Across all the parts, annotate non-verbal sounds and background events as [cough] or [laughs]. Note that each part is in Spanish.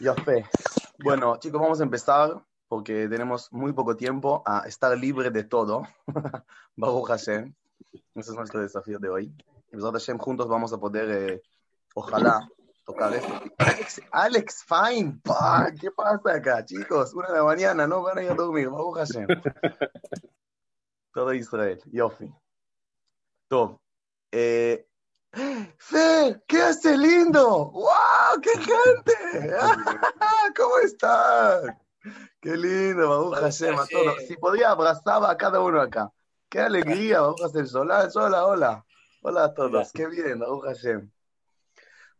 Ya fe. Bueno, chicos, vamos a empezar porque tenemos muy poco tiempo a estar libre de todo. [laughs] Baruch Hashem. Ese es nuestro desafío de hoy. Y Hashem, juntos vamos a poder, eh, ojalá, tocar esto. Alex, Alex Fine, ¿qué pasa acá, chicos? Una de la mañana, no van a ir a dormir. Baruch Hashem. [laughs] Todo Israel. Yofi. Top. Eh, Fer, ¿qué hace lindo? ¡Wow! ¡Qué gente! [laughs] ¿Cómo están? Qué lindo, Baruch Hashem, a todos. Si podía, abrazaba a cada uno acá. Qué alegría, Baruch Hashem. Hola, hola, hola. Hola a todos. Qué bien, Baruch Hashem.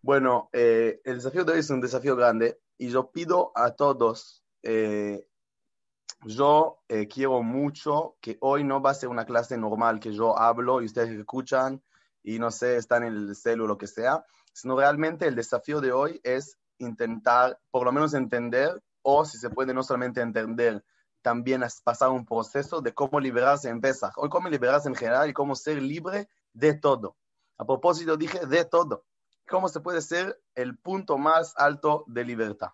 Bueno, eh, el desafío de hoy es un desafío grande y yo pido a todos, eh, yo eh, quiero mucho que hoy no va a ser una clase normal que yo hablo y ustedes escuchan y no sé, están en el celu o lo que sea, sino realmente el desafío de hoy es intentar por lo menos entender o si se puede no solamente entender, también pasar un proceso de cómo liberarse en Pesach, o cómo liberarse en general y cómo ser libre de todo. A propósito, dije de todo. ¿Cómo se puede ser el punto más alto de libertad?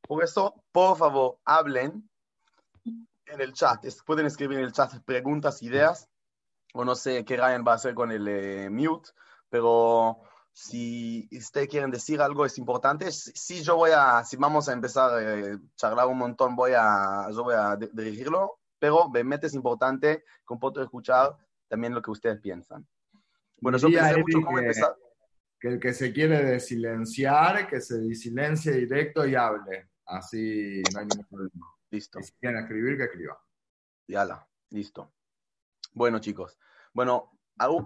Por eso, por favor, hablen en el chat. Pueden escribir en el chat preguntas, ideas, o no sé qué Ryan va a hacer con el eh, mute, pero si ustedes quieren decir algo es importante. Si yo voy a, si vamos a empezar a eh, charlar un montón, voy a, yo voy a dirigirlo, pero obviamente es importante que puedo escuchar también lo que ustedes piensan. Bueno, yo pensé mucho cómo que, empezar. Que el que se quiere desilenciar, que se disilencie directo y hable. Así no hay ningún problema. Listo. Y si quieren escribir, que escriba. Yala, listo. Bueno, chicos. Bueno,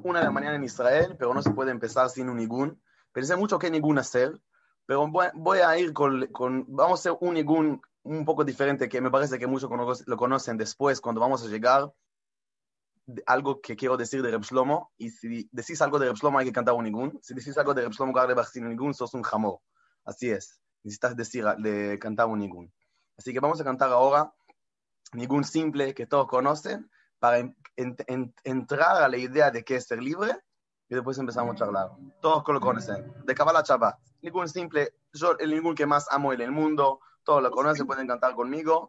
una de la mañana en Israel, pero no se puede empezar sin un ningún. Pensé mucho qué ningún hacer, pero voy, a ir con, Vamos a hacer un ningún un poco diferente, que me parece que muchos lo conocen después, cuando vamos a llegar. Algo que quiero decir de Reb Shlomo, y si decís algo de Reb Shlomo hay que cantar un ningún. Si decís algo de Reb Shlomo Garlebach sin un sos un jamor. Así es. Necesitas decir, de cantar un ningún. Así que vamos a cantar ahora ningún simple que todos conocen, para en, en, entrar a la idea de qué es ser libre y después empezamos a charlar. Todos lo conocen. De Kabbalah Shabbat. Ningún simple, yo el ningún que más amo en el mundo, todos lo conocen, pueden cantar conmigo.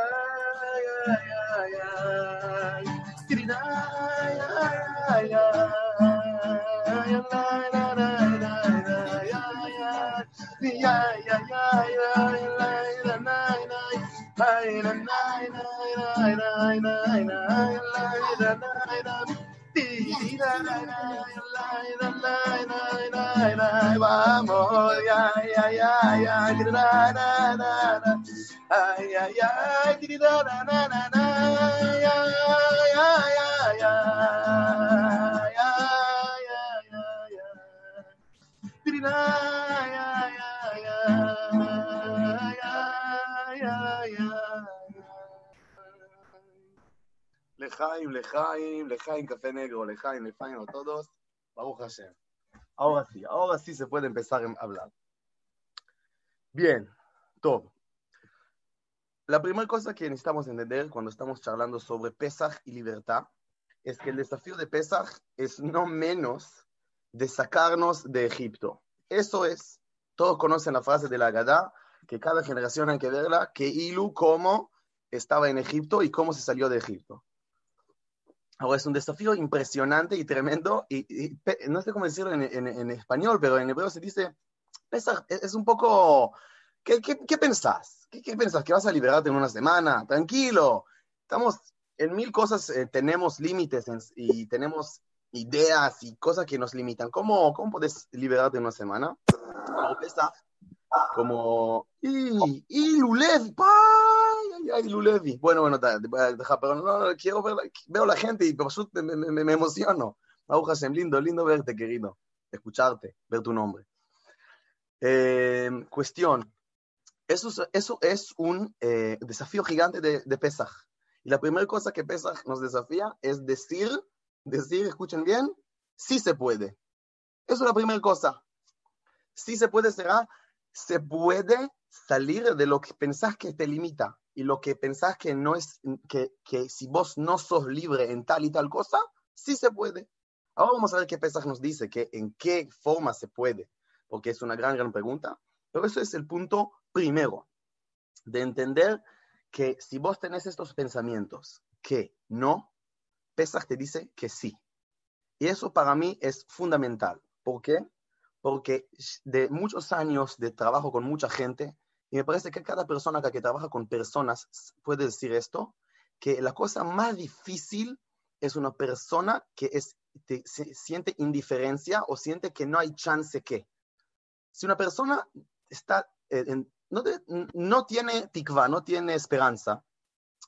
Vamos, ya, ya, ya, ya, ay, ay, ay, Lejaim, Lejaim, Lejaim, Café Negro, Lejaim, Lejaim a todos. Baruch Hashem. Ahora sí, ahora sí se puede empezar a hablar. Bien, todo. La primera cosa que necesitamos entender cuando estamos charlando sobre Pesach y libertad es que el desafío de Pesach es no menos de sacarnos de Egipto. Eso es. Todos conocen la frase de la Gadá, que cada generación hay que verla, que Ilu cómo estaba en Egipto y cómo se salió de Egipto. Ahora es un desafío impresionante y tremendo, y, no sé cómo decirlo en, español, pero en hebreo se dice, Pesach es un poco, ¿qué, qué, qué pensás? ¿Qué, ¿Qué, pensás? ¿Que vas a liberarte en una semana? Tranquilo, estamos en mil cosas, eh, tenemos límites y tenemos ideas y cosas que nos limitan. ¿Cómo, cómo puedes liberarte una semana? Como Pesach, como, y, y Lulev, ay, ay, Lulevi. Bueno, bueno, deja, pero no, no, quiero ver, veo la gente y me, me, me emociono. Baruch Hashem, lindo, lindo verte, querido, escucharte, ver tu nombre. Eh, cuestión, Eso es, eso es un eh, desafío gigante de, de Pesaj. Y la primera cosa que Pesaj nos desafía es decir, decir, escuchen bien, sí se puede. Eso es la primera cosa. Sí se puede será, se puede salir de lo que pensás que te limita y lo que pensás que no es, que, que si vos no sos libre en tal y tal cosa, sí se puede. Ahora vamos a ver qué Pesaj nos dice, que en qué forma se puede, porque es una gran, gran pregunta. Pero eso es el punto primero, de entender que si vos tenés estos pensamientos que no, Pesach te dice que sí. Y eso para mí es fundamental. ¿Por qué? Porque de muchos años de trabajo con mucha gente, y me parece que cada persona que trabaja con personas puede decir esto, que la cosa más difícil es una persona que es, siente indiferencia o siente que no hay chance que. Si una persona está eh, en, no, no, tiene tikva, no tiene esperanza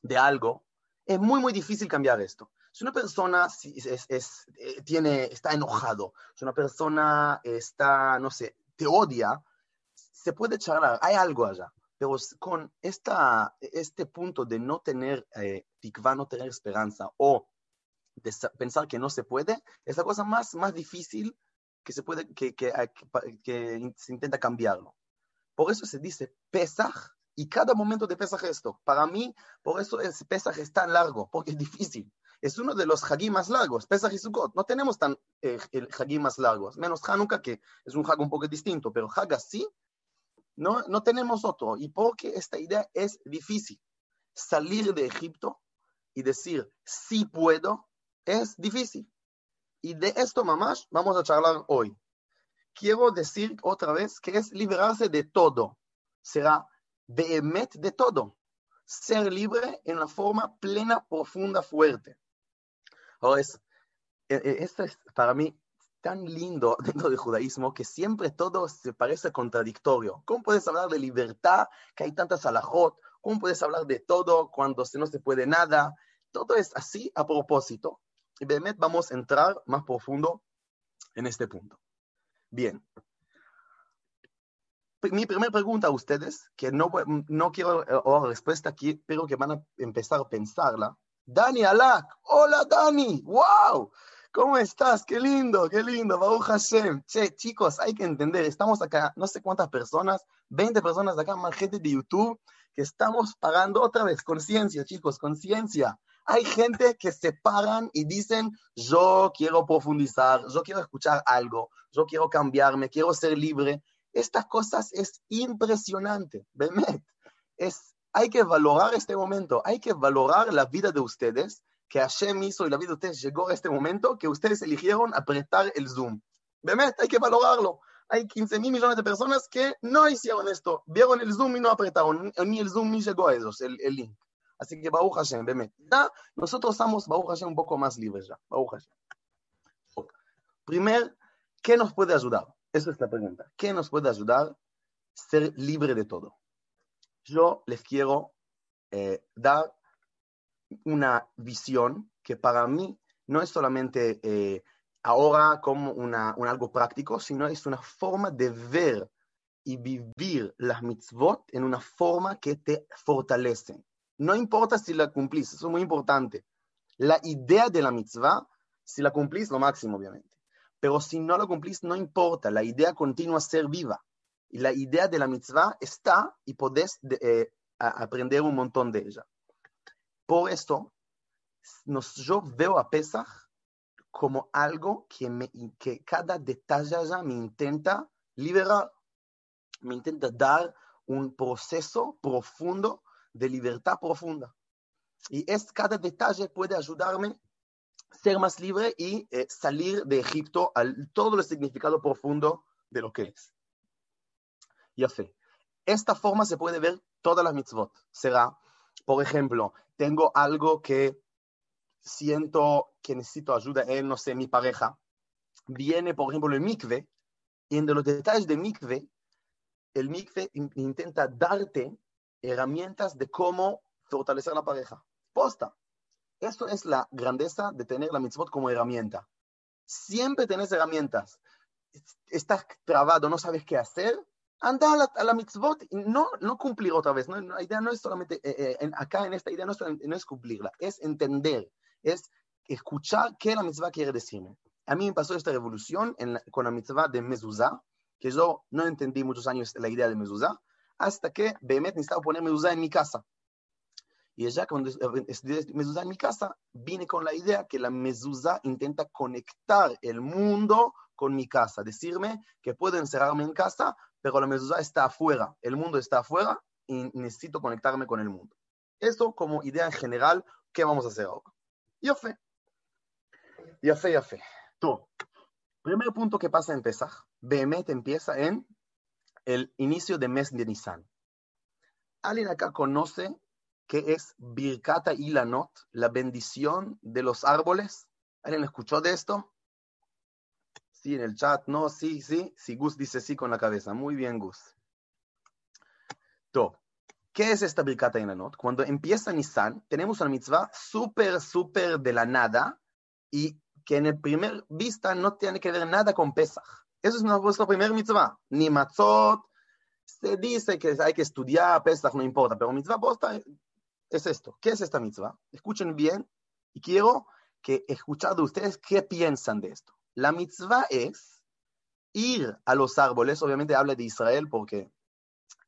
de algo, es muy, muy difícil cambiar esto. Si una persona es, es, eh, tiene, está enojado, si una persona está, no sé, te odia, se puede charlar, hay algo allá. Pero con esta, este punto de no tener eh, no tener esperanza, o de pensar que no se puede, es la cosa más, más difícil que se puede, que, que, que, que se intenta cambiarlo. Por eso se dice Pesaj y cada momento de Pesaj esto. Para mí, por eso es Pesaj es tan largo, porque es difícil. Es uno de los Hagim más largos, Pesaj y Sukkot. No tenemos tan eh, el Hagim más largos, menos Hanukkah, que es un Hag un poco distinto, pero Hag así, no, no tenemos otro. Y porque esta idea es difícil. Salir de Egipto y decir, sí puedo, es difícil. Y de esto, mamás, vamos a charlar hoy quiero decir otra vez que es liberarse de todo. Será behemet de todo. Ser libre en la forma plena, profunda, fuerte. Ahora, es, e, e, esto es para mí tan lindo [laughs] dentro del judaísmo que siempre todo se parece contradictorio. ¿Cómo puedes hablar de libertad, que hay tantas alajot? ¿Cómo puedes hablar de todo cuando no se puede nada? Todo es así a propósito. Y Behemet vamos a entrar más profundo en este punto. Bien. Mi primera pregunta a ustedes, que no, no quiero la respuesta aquí, pero que van a empezar a pensarla. Dani Alak, hola Dani, wow, ¿cómo estás? Qué lindo, qué lindo, Baruch Hashem. Che, chicos, hay que entender, estamos acá, no sé cuántas personas, 20 personas acá, más gente de YouTube, que estamos pagando otra vez, conciencia, chicos, conciencia. Hay gente que se paran y dicen, yo quiero profundizar, yo quiero escuchar algo, yo quiero cambiarme, quiero ser libre. Estas cosas es impresionante, Bemet. Es, hay que valorar este momento, hay que valorar la vida de ustedes, que Hashem hizo y la vida de ustedes llegó a este momento, que ustedes eligieron apretar el Zoom. Bemet, hay que valorarlo. Hay 15 mil millones de personas que no hicieron esto, vieron el Zoom y no apretaron, ni el Zoom ni llegó a ellos, el, el link. Así que Baruch Hashem, Bemet. Ya nosotros estamos, Baruch Hashem, un poco más libres ya. Baruch Hashem. Primer, ¿qué nos puede ayudar? Esa es la pregunta. ¿Qué nos puede ayudar ser libre de todo? Yo les quiero eh, dar una visión que para mí no es solamente eh, ahora como una, un algo práctico, sino es una forma de ver y vivir las mitzvot en una forma que te fortalecen. No importa si la cumplís, eso es muy importante. La idea de la mitzvah, si la cumplís, lo máximo, obviamente. Pero si no la cumplís, no importa. La idea continúa a ser viva. Y la idea de la mitzvah está y podés eh, aprender un montón de ella. Por esto, nos, yo veo a Pesach como algo que, que cada detalle ya me intenta liberar, me intenta dar un proceso profundo de libertad profunda. Y es cada detalle puede ayudarme a ser más libre y eh, salir de Egipto al todo el significado profundo de lo que es. Ya sé. Esta forma se puede ver todas las mitzvot. Será, por ejemplo, tengo algo que siento que necesito ayuda en, no sé, mi pareja. Viene, por ejemplo, el mikve, y en los detalles de mikve, el mikve intenta darte herramientas de cómo fortalecer la pareja. Posta. Esto es la grandeza de tener la mitzvot como herramienta. Siempre tenés herramientas. Estás trabado, no sabes qué hacer. Anda a la, a la mitzvot, no, no cumplir otra vez. No, la idea no es solamente, eh, eh, en, acá en esta idea no es, no es cumplirla, es entender, es escuchar qué la mitzvah quiere decirme. A mí me pasó esta revolución en la, con la mitzvah de mezuzá, que yo no entendí muchos años la idea de mezuzá, hasta que Behemet necesitaba poner mezuzá en mi casa. Y ya cuando estudié mezuzá en mi casa, vine con la idea que la mezuzá intenta conectar el mundo con mi casa, decirme que puedo encerrarme en casa, pero la mezuzá está afuera, el mundo está afuera y necesito conectarme con el mundo. Esto como idea en general, ¿qué vamos a hacer ahora? Yo fe. Yo fe, yo fe. Tú. Primer punto que pasa en Pesach, Behemet empieza en el inicio de mes de Nisan. ¿Alguien acá conoce qué es Birkata Ilanot, la bendición de los árboles? ¿Alguien escuchó de esto? Sí, en el chat, no, sí, sí. Si Gus dice sí con la cabeza. Muy bien, Gus. To. ¿Qué es esta Birkata Ilanot? Cuando empieza Nisan, tenemos una mitzvah súper, súper de la nada y que en el primer vista no tiene que ver nada con Pesach. Eso es nuestra primer mitzvah. Ni matzot. Se dice que hay que estudiar Pesach, no importa, pero mitzvah posta es esto. ¿Qué es esta mitzvah? Escuchen bien y quiero que escuchar de ustedes qué piensan de esto. La mitzvah es ir a los árboles, obviamente habla de Israel porque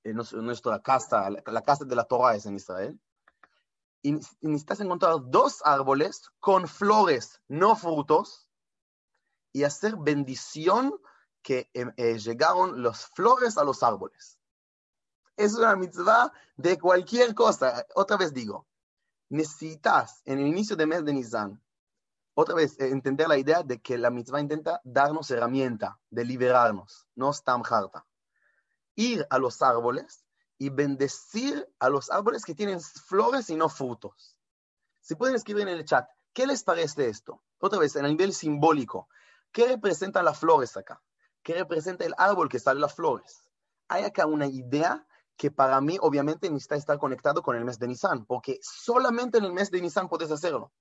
nuestra casa, la casa de la Torah es en Israel, y necesitas encontrar dos árboles con flores, no frutos, y hacer bendición que eh, eh, llegaron las flores a los árboles. Es una mitzvah de cualquier cosa. Otra vez digo, necesitas en el inicio del mes de Nisan otra vez, eh, entender la idea de que la mitzvah intenta darnos herramienta de liberarnos, no stam harta. Ir a los árboles y bendecir a los árboles que tienen flores y no frutos. Si pueden escribir en el chat, ¿qué les parece esto? Otra vez, en el nivel simbólico, ¿qué representan las flores acá? ¿Qué representa el árbol que sale las flores? Hay acá una idea que para mí obviamente necesita estar conectado con el mes de Nisan, porque solamente en el mes de Nisan puedes hacerlo.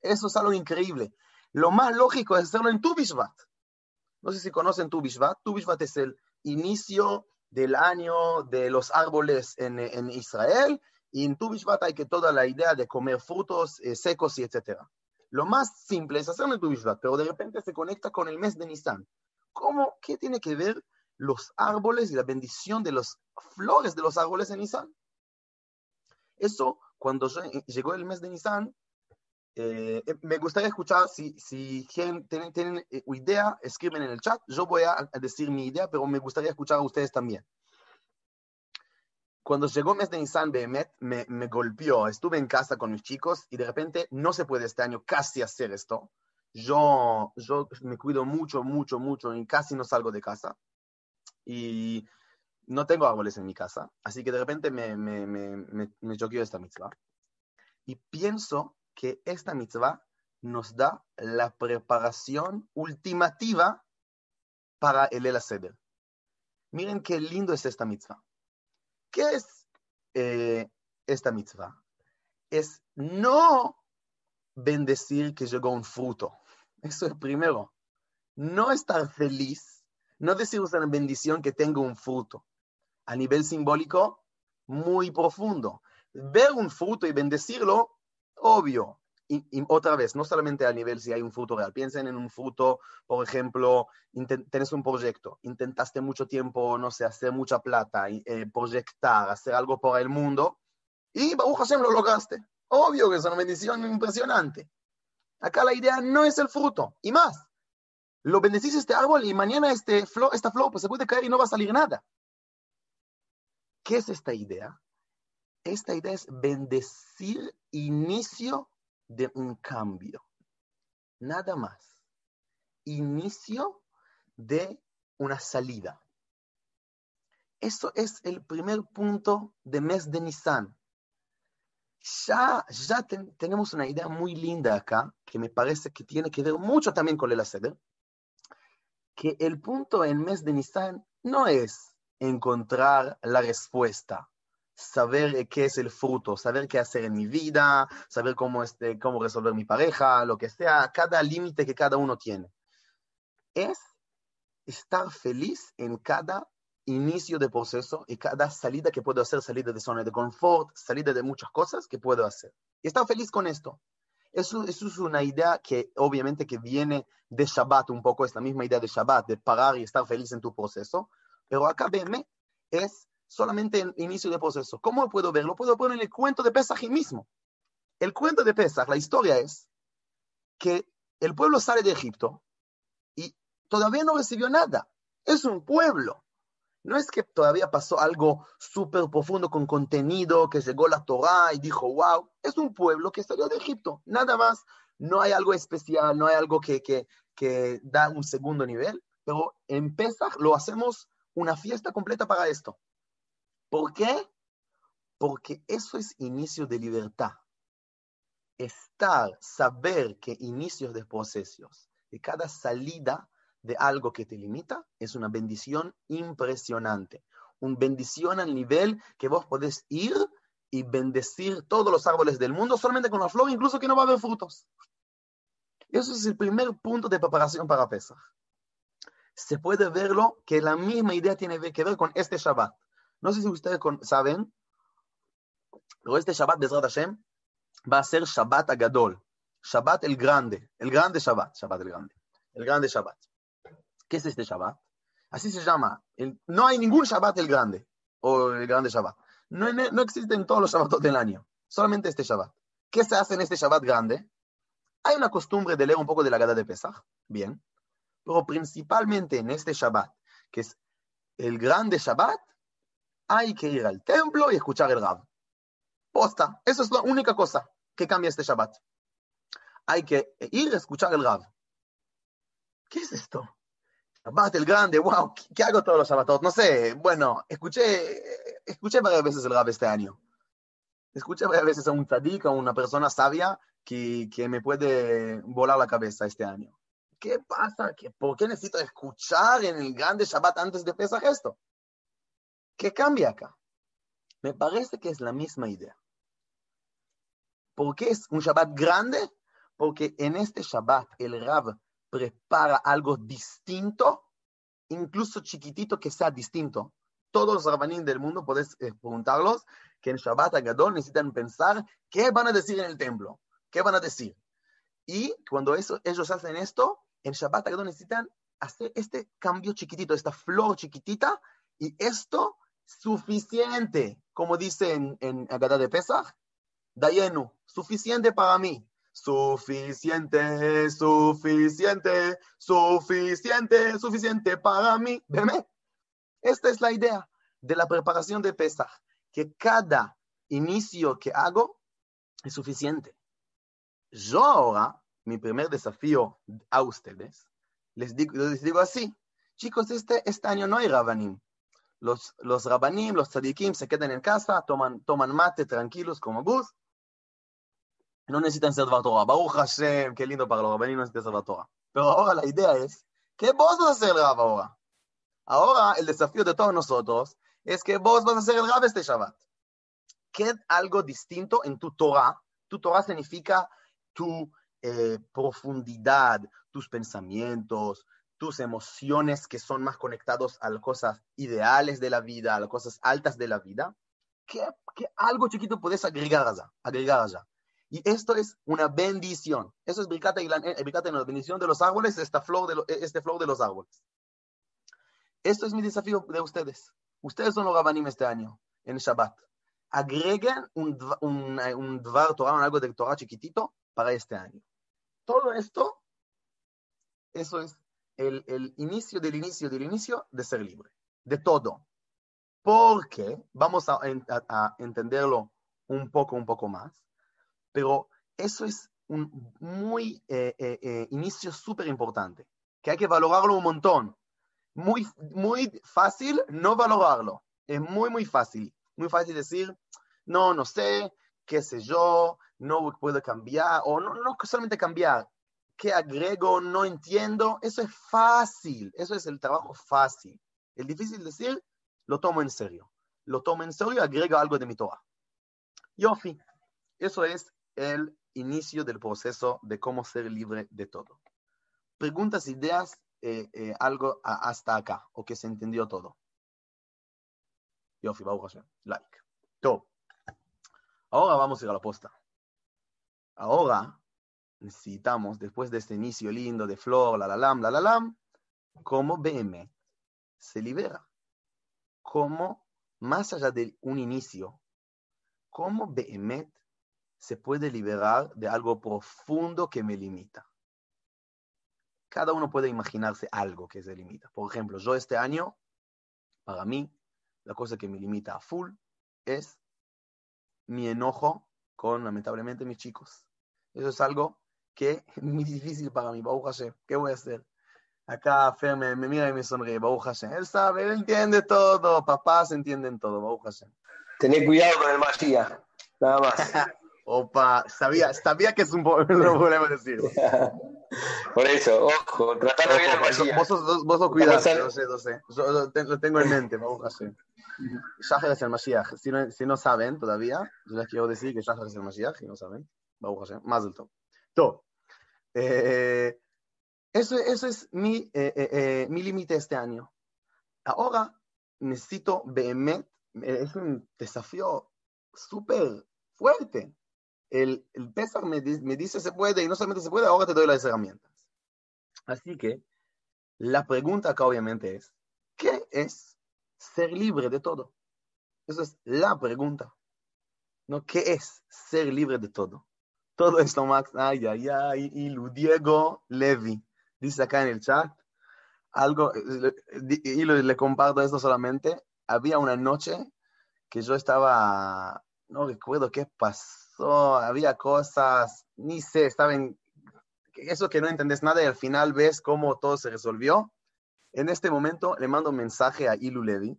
Eso es algo increíble. Lo más lógico es hacerlo en Tu No sé si conocen Tu Bishvat. Es el inicio del año de los árboles en, en Israel. Y en Tu hay que toda la idea de comer frutos eh, secos y etcétera. Lo más simple es hacerlo en Tu pero de repente se conecta con el mes de Nisan. ¿Cómo? ¿Qué tiene que ver los árboles y la bendición de las flores de los árboles en Nisan? Eso, cuando llegó el mes de Nisan, eh, me gustaría escuchar si, si tienen, tienen, eh, idea, escriben en el chat. Yo voy a, decir mi idea, pero me gustaría escuchar a ustedes también. Cuando llegó el mes de Nissan Behemet, me, golpeó. Estuve en casa con mis chicos y de repente no se puede este año casi hacer esto. Yo, yo me cuido mucho, mucho, mucho y casi no salgo de casa. Y no tengo árboles en mi casa. Así que de repente me, me, me, me, me esta mitzvah. Y pienso que esta mitzvah nos da la preparación ultimativa para el El Seder. Miren qué lindo es esta mitzvah. ¿Qué es eh, esta mitzvah? Es no bendecir que llegó un fruto. Eso es primero. No estar feliz, no decir una bendición que tenga un fruto. A nivel simbólico, muy profundo. Ver un fruto y bendecirlo Obvio. Y, otra vez, no solamente a nivel si hay un fruto real, piensen en un fruto, por ejemplo, tienes un proyecto, intentaste mucho tiempo, no sé, hacer mucha plata, eh, proyectar, hacer algo por el mundo, y Baruch Hashem lo lograste. Obvio que es una bendición impresionante. Acá la idea no es el fruto, y más, lo bendecís este árbol y mañana este flor, esta flor pues, se puede caer y no va a salir nada. ¿Qué es esta idea? Esta idea es bendecir inicio de un cambio. Nada más. Inicio de una salida. Eso es el primer punto de mes de Nisan. Ya, ya tenemos una idea muy linda acá, que me parece que tiene que ver mucho también con el Aseder, que el punto en mes de Nisan no es encontrar la respuesta, saber qué es el fruto, saber qué hacer en mi vida, saber cómo, este, cómo resolver mi pareja, lo que sea, cada límite que cada uno tiene. Es estar feliz en cada inicio de proceso y cada salida que puedo hacer, salida de zona de confort, salida de muchas cosas que puedo hacer. Y estar feliz con esto. Eso, es una idea que obviamente que viene de Shabbat un poco, es la misma idea de Shabbat, de parar y estar feliz en tu proceso, pero acá veme es solamente el inicio de proceso. ¿Cómo puedo verlo? Puedo poner en el cuento de Pesach mismo. El cuento de Pesach, la historia es que el pueblo sale de Egipto y todavía no recibió nada. Es un pueblo. No es que todavía pasó algo súper profundo con contenido, que llegó la Torah y dijo, wow, es un pueblo que salió de Egipto, nada más. No hay algo especial, no hay algo que, que, que da un segundo nivel, pero en Pesach lo hacemos una fiesta completa para esto. ¿Por qué? Porque eso es inicio de libertad. Estar, saber que inicios de procesos, de cada salida de algo que te limita, es una bendición impresionante. Una bendición al nivel que vos podés ir y bendecir todos los árboles del mundo solamente con la flor, incluso que no va a haber frutos. Eso es el primer punto de preparación para Pesach. Se puede verlo que la misma idea tiene que ver con este Shabbat. No sé si ustedes saben, pero este Shabbat, Bezrat Hashem, va a ser Shabbat Agadol. Shabbat el grande, el grande Shabbat, Shabbat el grande, el grande Shabbat. ¿Qué es este Shabbat? Así se llama. no hay ningún Shabbat el grande o el grande Shabbat. No, no existen todos los Shabbatot del año, solamente este Shabbat. ¿Qué se hace en este Shabbat grande? Hay una costumbre de leer un poco de la Gada de Pesach, bien, pero principalmente en este Shabbat, que es el grande Shabbat, hay que ir al templo y escuchar el Rab. Posta, eso es la única cosa que cambia este Shabbat. Hay que ir a escuchar el Rab. ¿Qué es esto? Shabbat el grande, wow, ¿qué hago todos los Shabbatot? No sé, bueno, escuché, escuché varias veces el Rab este año. Escuché varias veces a un tzadik, a una persona sabia que, que me puede volar la cabeza este año. ¿Qué pasa? ¿Por qué necesito escuchar en el grande Shabbat antes de Pesach esto? ¿Qué cambia acá? Me parece que es la misma idea. ¿Por qué es un Shabbat grande? Porque en este Shabbat el Rab prepara algo distinto, incluso chiquitito que sea distinto. Todos los rabanín del mundo, puedes eh, preguntarlos, que en Shabbat Agadol necesitan pensar qué van a decir en el templo, qué van a decir. Y cuando eso, ellos hacen esto, en Shabbat Agadol necesitan hacer este cambio chiquitito, esta flor chiquitita, y esto suficiente, como dice en, en Agadá de Pesach, Dayenu, suficiente para mí. Suficiente, suficiente, suficiente, suficiente para mí. ¿Veme? Esta es la idea de la preparación de Pesach, que cada inicio que hago es suficiente. Yo ahora, mi primer desafío a ustedes, les digo, les digo así, chicos, este, este año no hay Rabanim, los, los rabanim, los tzadikim se quedan en casa, toman, toman mate tranquilos como bus. No necesitan ser Torah. Baruch Hashem, qué lindo para los rabanim, no necesitan ser Torah. Pero ahora la idea es, ¿qué vos vas a hacer el Rab ahora? Ahora el desafío de todos nosotros es que vos vas a hacer el Rab este Shabbat. ¿Qué algo distinto en tu Torah? Tu Torah significa tu eh, profundidad, tus pensamientos, tus emociones que son más conectados a las cosas ideales de la vida, a las cosas altas de la vida, que, algo chiquito puedes agregar allá, agregar allá. Y esto es una bendición. Eso es bricata y la, eh, la bendición de los árboles, esta flor de este flor de los árboles. Esto es mi desafío de ustedes. Ustedes son los rabanim este año, en Shabbat. Agreguen un, un, un dvar Torah, algo de Torah chiquitito para este año. Todo esto, eso es el, inicio del inicio del inicio de ser libre, de todo. Porque, vamos a, entenderlo un poco, un poco más, pero eso es un muy eh, eh, eh, inicio súper importante, que hay que valorarlo un montón. Muy, muy fácil no valorarlo. Es muy, muy fácil. Muy fácil decir, no, no sé, qué sé yo, no puedo cambiar, o no, no solamente cambiar, ¿Qué agrego? No entiendo. Eso es fácil. Eso es el trabajo fácil. El difícil decir, lo tomo en serio. Lo tomo en serio y agrego algo de mi Torah. Yofi. Eso es el inicio del proceso de cómo ser libre de todo. Preguntas, ideas, eh, eh, algo hasta acá, o que se entendió todo. Yofi, Baruch Hashem. Like. Top. Ahora vamos a ir a la posta. Ahora necesitamos, después de este inicio lindo de flor, la la lam, la la lam, cómo BM se libera. Cómo, más allá de un inicio, cómo BM se puede liberar de algo profundo que me limita. Cada uno puede imaginarse algo que se limita. Por ejemplo, yo este año, para mí, la cosa que me limita a full es mi enojo con, lamentablemente, mis chicos. Eso es algo que es muy difícil para mí, Baruch Hashem. ¿Qué voy a hacer? Acá Fer me, mira y me sonríe, Baruch Hashem. Él sabe, él entiende todo, papás entienden todo, Baruch Hashem. Tené cuidado con el Mashiach, nada más. [laughs] Opa, sabía, sabía que es un, problema [laughs] decirlo. [laughs] Por eso, ojo, tratando bien el Mashiach. Vos sos, vos sos cuidado, no sé, no sé. Yo lo tengo en mente, Baruch Hashem. Es el Mashiach. Si no, si no saben todavía, yo les quiero decir que Shahar es el Mashiach, y no saben. Baruch Hashem, más del todo. Todo. Eh, eso, eso es mi, eh, eh, mi límite este año. Ahora necesito Behemet, es un desafío súper fuerte. El, el Pesar me, me, dice se puede y no solamente se puede, ahora te doy las herramientas. Así que la pregunta acá obviamente es, ¿qué es ser libre de todo? Esa es la pregunta. ¿No? ¿Qué es ser libre de todo? Todo esto, Max, ay, ay, ay, y Diego Levi, dice acá en el chat, algo, y le comparto esto solamente, había una noche que yo estaba, no recuerdo qué pasó, había cosas, ni sé, estaba en, eso que no entendés nada y al final ves cómo todo se resolvió. En este momento le mando un mensaje a Ilu Levi,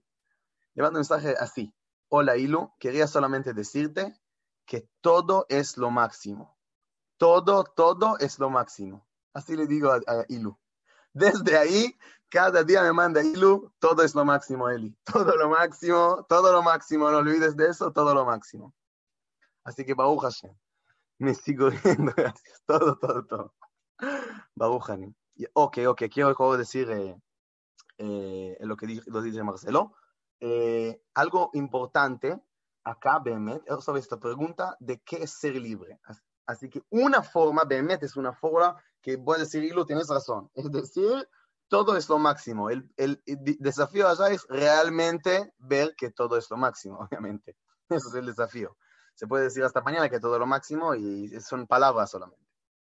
le mando un mensaje así, hola Ilu, quería solamente decirte que todo es lo máximo. Todo, todo es lo máximo. Así le digo a, Ilu. Desde ahí, cada día me manda Ilu, todo es lo máximo, Eli. [laughs] Todo lo máximo, todo lo máximo. No olvides de eso, todo lo máximo. Así que, Baruch Hashem. Me sigo [laughs] viendo, gracias. Todo, todo, todo. Baruch Hashem. Ok, ok, quiero decir eh, eh, lo que dice Marcelo. Eh, algo importante acá, Behemet, sobre esta pregunta de qué es ser libre. Así que una forma, Behemet, es una forma que voy a decir, Hilo, tienes razón. [laughs] Es decir, todo es lo máximo. El, el, desafío allá es realmente ver que todo es lo máximo, [laughs] obviamente. Eso es el desafío. Se puede decir hasta mañana que todo es lo máximo y son palabras solamente.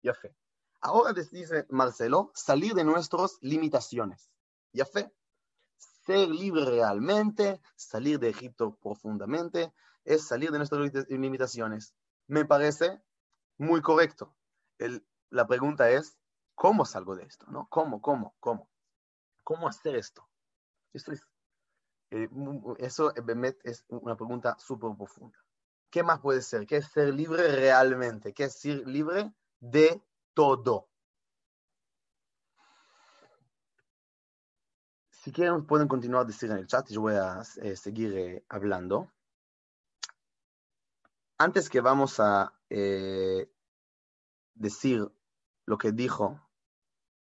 Ya fe. Ahora dice Marcelo, salir de nuestras limitaciones. Ya fe ser libre realmente, salir de Egipto profundamente, es salir de nuestras limitaciones. Me parece muy correcto. la pregunta es, ¿cómo salgo de esto? ¿No? ¿Cómo, cómo, cómo? ¿Cómo hacer esto? Esto es, eh, eso es una pregunta súper profunda. ¿Qué más puede ser? ¿Qué es ser libre realmente? ¿Qué es ser libre de todo? Si quieren, pueden continuar a decir en el chat y yo voy a eh, seguir eh, hablando. Antes que vamos a eh, decir lo que dijo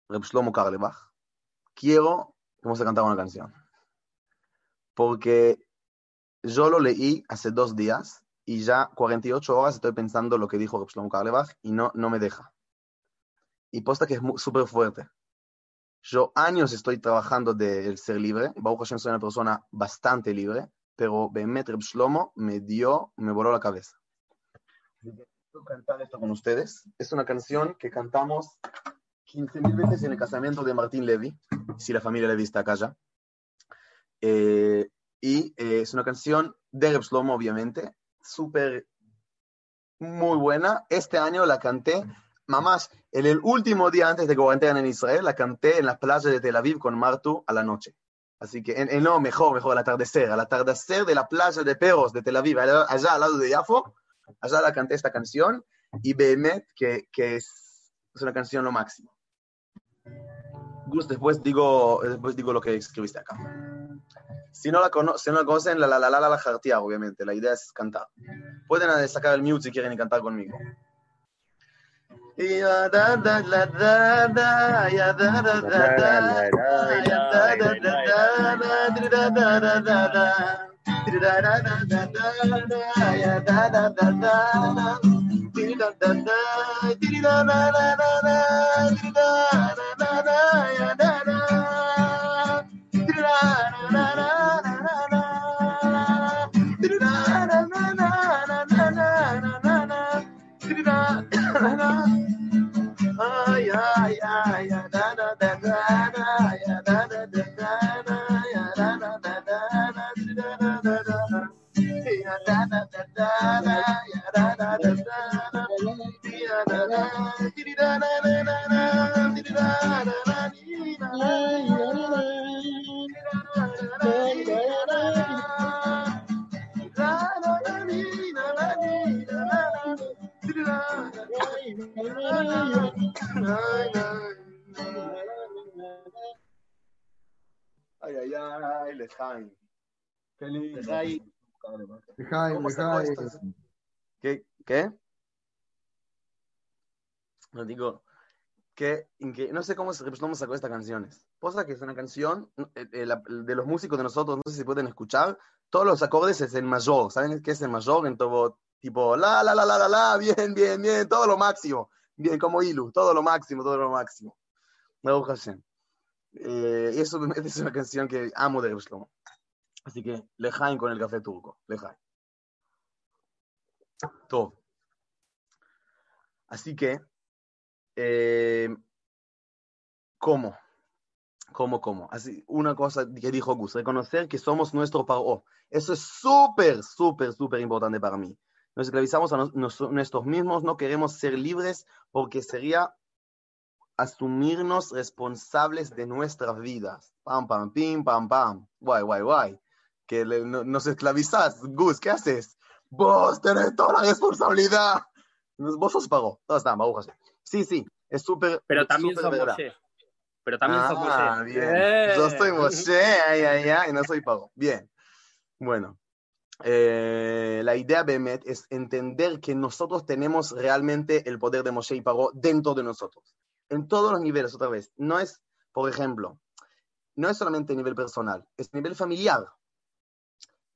Reb Shlomo Karlebach, quiero que vamos a cantar una canción. Porque yo lo leí hace dos días y ya 48 horas estoy pensando lo que dijo Reb Shlomo Karlebach y no, no me deja. Y posta que es súper fuerte. Yo años estoy trabajando del ser libre. Baruch Hashem soy una persona bastante libre, pero Behemet Reb Shlomo me dio, me voló la cabeza. Quiero cantar esto con ustedes. Es una canción que cantamos 15.000 veces en el casamiento de Martín Levy, si la familia Levy está acá ya. Eh, y eh, es una canción de Reb Shlomo, obviamente, súper, muy buena. Este año la canté mamás, en el último día antes de que cuarentena en Israel, la canté en las playas de Tel Aviv con Martu a la noche. Así que, en, no, mejor, mejor, al atardecer, al atardecer de la playa de Perros de Tel Aviv, allá, al lado de Yafo, allá la canté esta canción y Behemet, que, que es, es, una canción lo máximo. Gus, después digo, después digo lo que escribiste acá. Si no la, si no la conocen, la la la la la la obviamente. La idea es cantar. Pueden sacar el mute si quieren y cantar conmigo. Ya da da la da da ya da da da da ya da da da da da da da da da Ay, Ay, ay, ay, Lejaim. Qué lindo. Lejaim. ¿Qué? ¿Qué? No digo que, que no sé cómo se cómo sacó estas canciones. Posa que es una canción eh, eh, la- de los músicos de nosotros, no sé si pueden escuchar, todos los acordes es en mayor. ¿Saben qué es el mayor? En todo tipo la la la la la la, bien, bien, bien, todo lo máximo. Bien, como Ilu, todo lo máximo, todo lo máximo. Baruch Hashem. Eh, eso [laughs] es una canción que amo de Shlomo. Así que, Lejaim con el café turco. Lejaim. Todo. Así que, eh, ¿cómo? ¿Cómo, cómo? Así, una cosa que dijo Gus, reconocer que somos nuestro paro. Eso es súper, súper, súper importante para mí. Nos esclavizamos a nos- nos- nosotros mismos, no queremos ser libres porque sería asumirnos responsables de nuestras vidas. Pam, pam, pim, pam, pam. Guay, guay, guay. Que nos esclavizás. Gus, ¿qué haces? Vos tenés toda la responsabilidad. Vos sos pago. Todo está, Hashem. Sí, sí, es súper. Pero también sos verdad. Moshe. Pero también Ah, Moshe. bien. Eh. Yo soy Moshe, ay, ay, ay, no soy pago. Bien. Bueno, eh, la idea, Bemet, es entender que nosotros tenemos realmente el poder de Moshe y Pagó dentro de nosotros. En todos los niveles, otra vez. No es, por ejemplo, no es solamente a nivel personal, es a nivel familiar.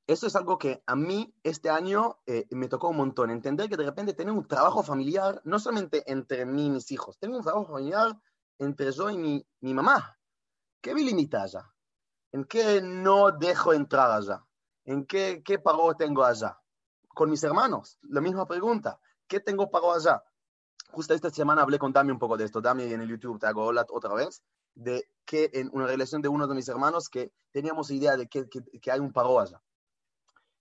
Eso es algo que a mí este año eh, me tocó un montón. Entender que de repente tener un trabajo familiar, no solamente entre mí y mis hijos, tener un trabajo familiar entre yo y mi, mi mamá. ¿Qué me limita allá? ¿En qué no dejo entrar allá? ¿En qué, qué pago tengo allá? Con mis hermanos, la misma pregunta. ¿Qué tengo pago allá? Justo esta semana hablé con Dami un poco de esto. Dami en el YouTube, te hago hola otra vez, de que en una relación de uno de mis hermanos que teníamos idea de que, que, que hay un pago allá.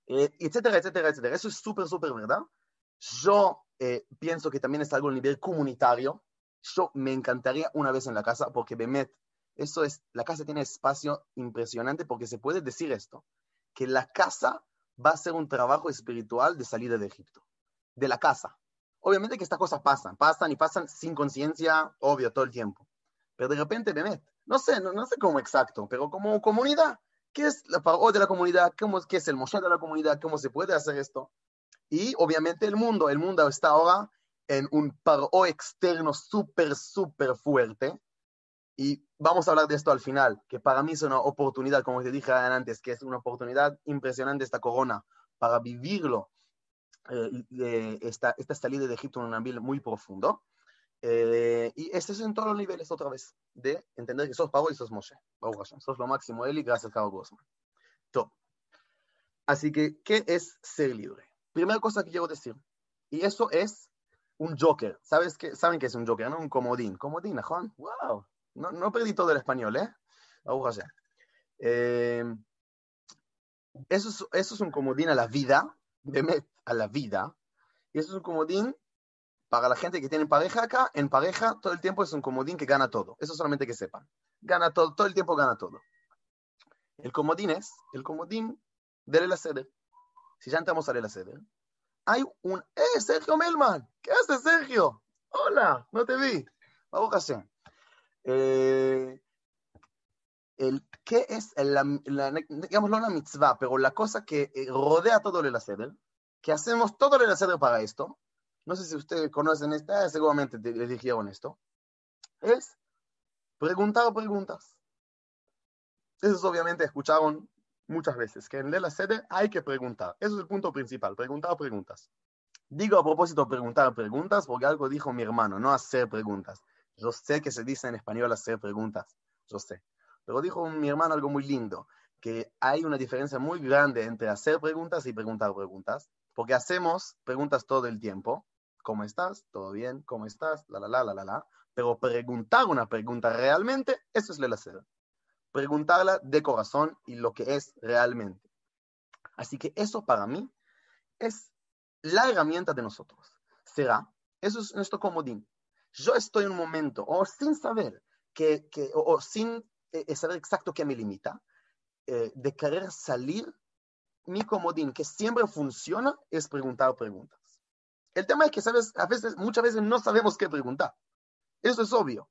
Eh, etcétera, etcétera, etcétera. Eso es súper, súper verdad. Yo eh, pienso que también es algo a nivel comunitario. Yo me encantaría una vez en la casa, porque Bemet, eso es, la casa tiene espacio impresionante porque se puede decir esto, que la casa va a ser un trabajo espiritual de salida de Egipto, de la casa. Obviamente que estas cosas pasan, pasan y pasan sin conciencia, obvio, todo el tiempo. Pero de repente, Bemet, no sé, no, no sé cómo exacto, pero como comunidad, ¿qué es la paró de la comunidad? ¿Cómo, ¿Qué es el Moshe de la comunidad? ¿Cómo se puede hacer esto? Y obviamente el mundo, el mundo está ahora en un paro externo súper, súper fuerte. Y vamos a hablar de esto al final, que para mí es una oportunidad, como te dije antes, que es una oportunidad impresionante esta corona para vivirlo, eh, eh, esta, esta salida de Egipto en un ambiente muy profundo. Eh, y este es en todos los niveles otra vez, de entender que sos Pablo y sos Moshe. Sos lo máximo Eli, gracias Carlos Gosman. Top. Así que, ¿qué es ser libre? Primera cosa que quiero decir, y eso es un joker. ¿Sabes qué? ¿Saben qué es un joker? ¿no? Un comodín. Comodín, Juan. ¡Wow! No, no perdí todo el español, ¿eh? Eh, eso, es, eso es un comodín a la vida, de a la vida, y eso es un comodín para la gente que tiene pareja acá, en pareja todo el tiempo es un comodín que gana todo. Eso solamente que sepan. Gana todo, todo el tiempo gana todo. El comodín es el comodín del la sede. Si ya entramos a la sede, hay un... ¡Eh, Sergio Melman! ¿Qué haces, Sergio? Hola, no te vi. Baruch. Eh, el, ¿Qué es, la, la, digamos, la mitzvah, pero la cosa que eh, rodea todo el sede? Que hacemos todo el sede para esto, no sé si ustedes conocen esta, seguramente les dijeron esto, es preguntar preguntas. Esos obviamente escucharon muchas veces que en la sede hay que preguntar. Eso es el punto principal, preguntar preguntas. Digo a propósito preguntar preguntas porque algo dijo mi hermano, no hacer preguntas. Yo sé que se dice en español hacer preguntas, yo sé. Pero dijo mi hermano algo muy lindo, que hay una diferencia muy grande entre hacer preguntas y preguntar preguntas, porque hacemos preguntas todo el tiempo. ¿Cómo estás? ¿Todo bien? ¿Cómo estás? La, la, la, la, la, la. Pero preguntar una pregunta realmente, eso es hacer. Preguntarla de corazón y lo que es realmente. Así que eso para mí es la herramienta de nosotros. Será, eso es nuestro comodín. Yo estoy en un momento, o sin saber, que, que o, sin eh, saber exacto qué me limita, eh, de querer salir, mi comodín, que siempre funciona, es preguntar preguntas. El tema es que, ¿sabes? A veces, muchas veces no sabemos qué preguntar. Eso es obvio.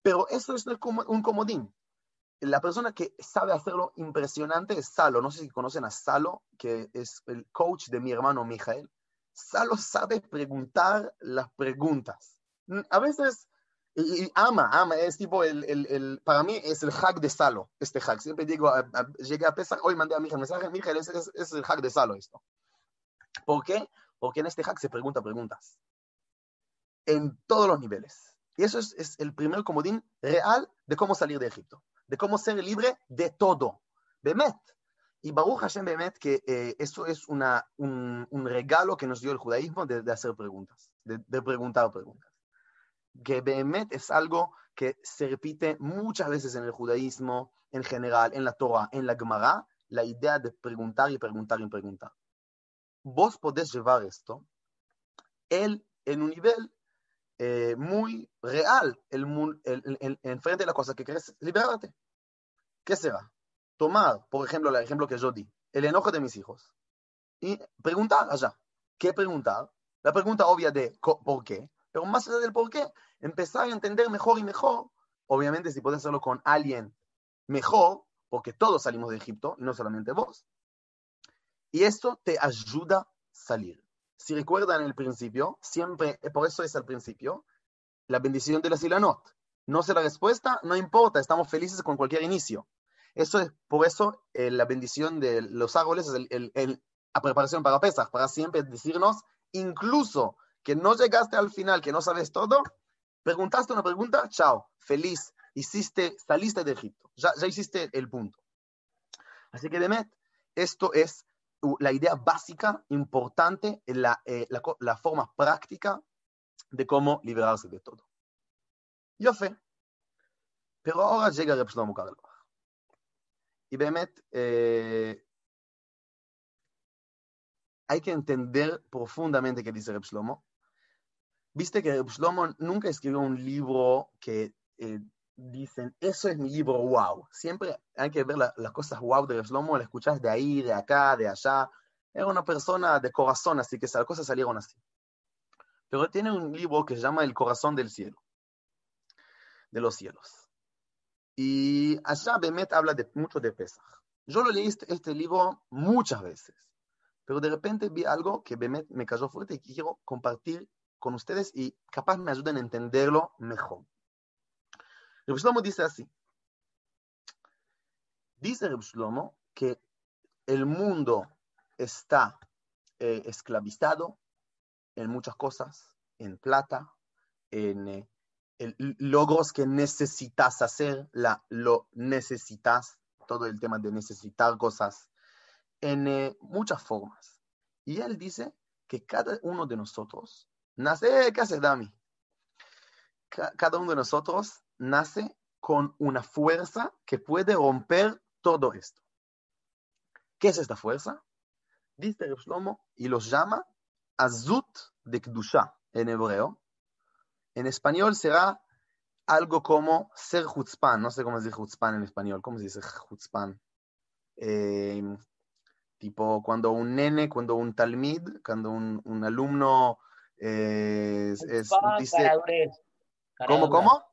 Pero eso es un comodín. La persona que sabe hacerlo impresionante es Salo. No sé si conocen a Salo, que es el coach de mi hermano Mijael. Salo sabe preguntar las preguntas. A veces, y, ama, ama, es tipo, el, el, el, para mí es el hack de Salo, este hack. Siempre digo, llegué a pesar, hoy mandé a Mijael mensaje, Mijael, es, es, es el hack de Salo esto. ¿Por qué? Porque en este hack se pregunta preguntas. En todos los niveles. Y eso es, el primer comodín real de cómo salir de Egipto, de cómo ser libre de todo. Bemet. Y Baruch Hashem Bemet, que eh, eso es un, regalo que nos dio el judaísmo de, de hacer preguntas, de, de, preguntar preguntas. Que Bemet es algo que se repite muchas veces en el judaísmo, en general, en la Torah, en la Gemara, la idea de preguntar y preguntar y preguntar. Vos podés llevar esto el, en un nivel eh, muy real el, el, el, frente de la cosa que quieres liberarte. ¿Qué será? Tomar, por ejemplo, el ejemplo que yo di, el enojo de mis hijos y preguntar allá. ¿Qué preguntar? La pregunta obvia de ¿por qué? Pero más allá del por qué, empezar a entender mejor y mejor. Obviamente, si puedes hacerlo con alguien mejor, porque todos salimos de Egipto, no solamente vos. Y esto te ayuda a salir. Si recuerdan el principio, siempre, por eso es al principio, la bendición de la Silanot. No sé la respuesta, no importa, estamos felices con cualquier inicio. Eso es, por eso eh, la bendición de los árboles es el, la preparación para Pesach, para siempre decirnos, incluso que no llegaste al final, que no sabes todo, preguntaste una pregunta, chao, feliz, hiciste, saliste de Egipto, ya, ya hiciste el punto. Así que, Demet, esto es la idea básica, importante, la, eh, la, la, forma práctica de cómo liberarse de todo. Yo fe. Pero ahora llega Reb Shlomo Karelbach. Y Bemet, eh, hay que entender profundamente qué dice Reb Shlomo. Viste que Reb Shlomo nunca escribió un libro que eh, dicen, eso es mi libro wow. Siempre hay que ver la, las cosas wow de Shlomo, la escuchas de ahí, de acá, de allá. Era una persona de corazón, así que las cosas salieron así. Pero tiene un libro que se llama El corazón del cielo, de los cielos. Y allá Bemet habla de, mucho de Pesach. Yo lo leí este, este libro muchas veces, pero de repente vi algo que Bemet me cayó fuerte y quiero compartir con ustedes y capaz me ayuden a entenderlo mejor. Reb Shlomo dice así. Dice Reb Shlomo que el mundo está eh, esclavizado en muchas cosas, en plata, en eh, logros que necesitas hacer, lo necesitas, todo el tema de necesitar cosas, en eh, muchas formas. Y él dice que cada uno de nosotros nace, ¿qué hace Dami? Cada uno de nosotros nace con una fuerza que puede romper todo esto. ¿Qué es esta fuerza? Dice Reb Shlomo y los llama Azut de Kdusha en hebreo. En español será algo como ser chutzpan. No sé cómo se dice chutzpan en español. ¿Cómo se dice chutzpan? Eh, tipo cuando un nene, cuando un talmid, cuando un, un alumno eh, es, es, dice... ¿Cómo, cómo?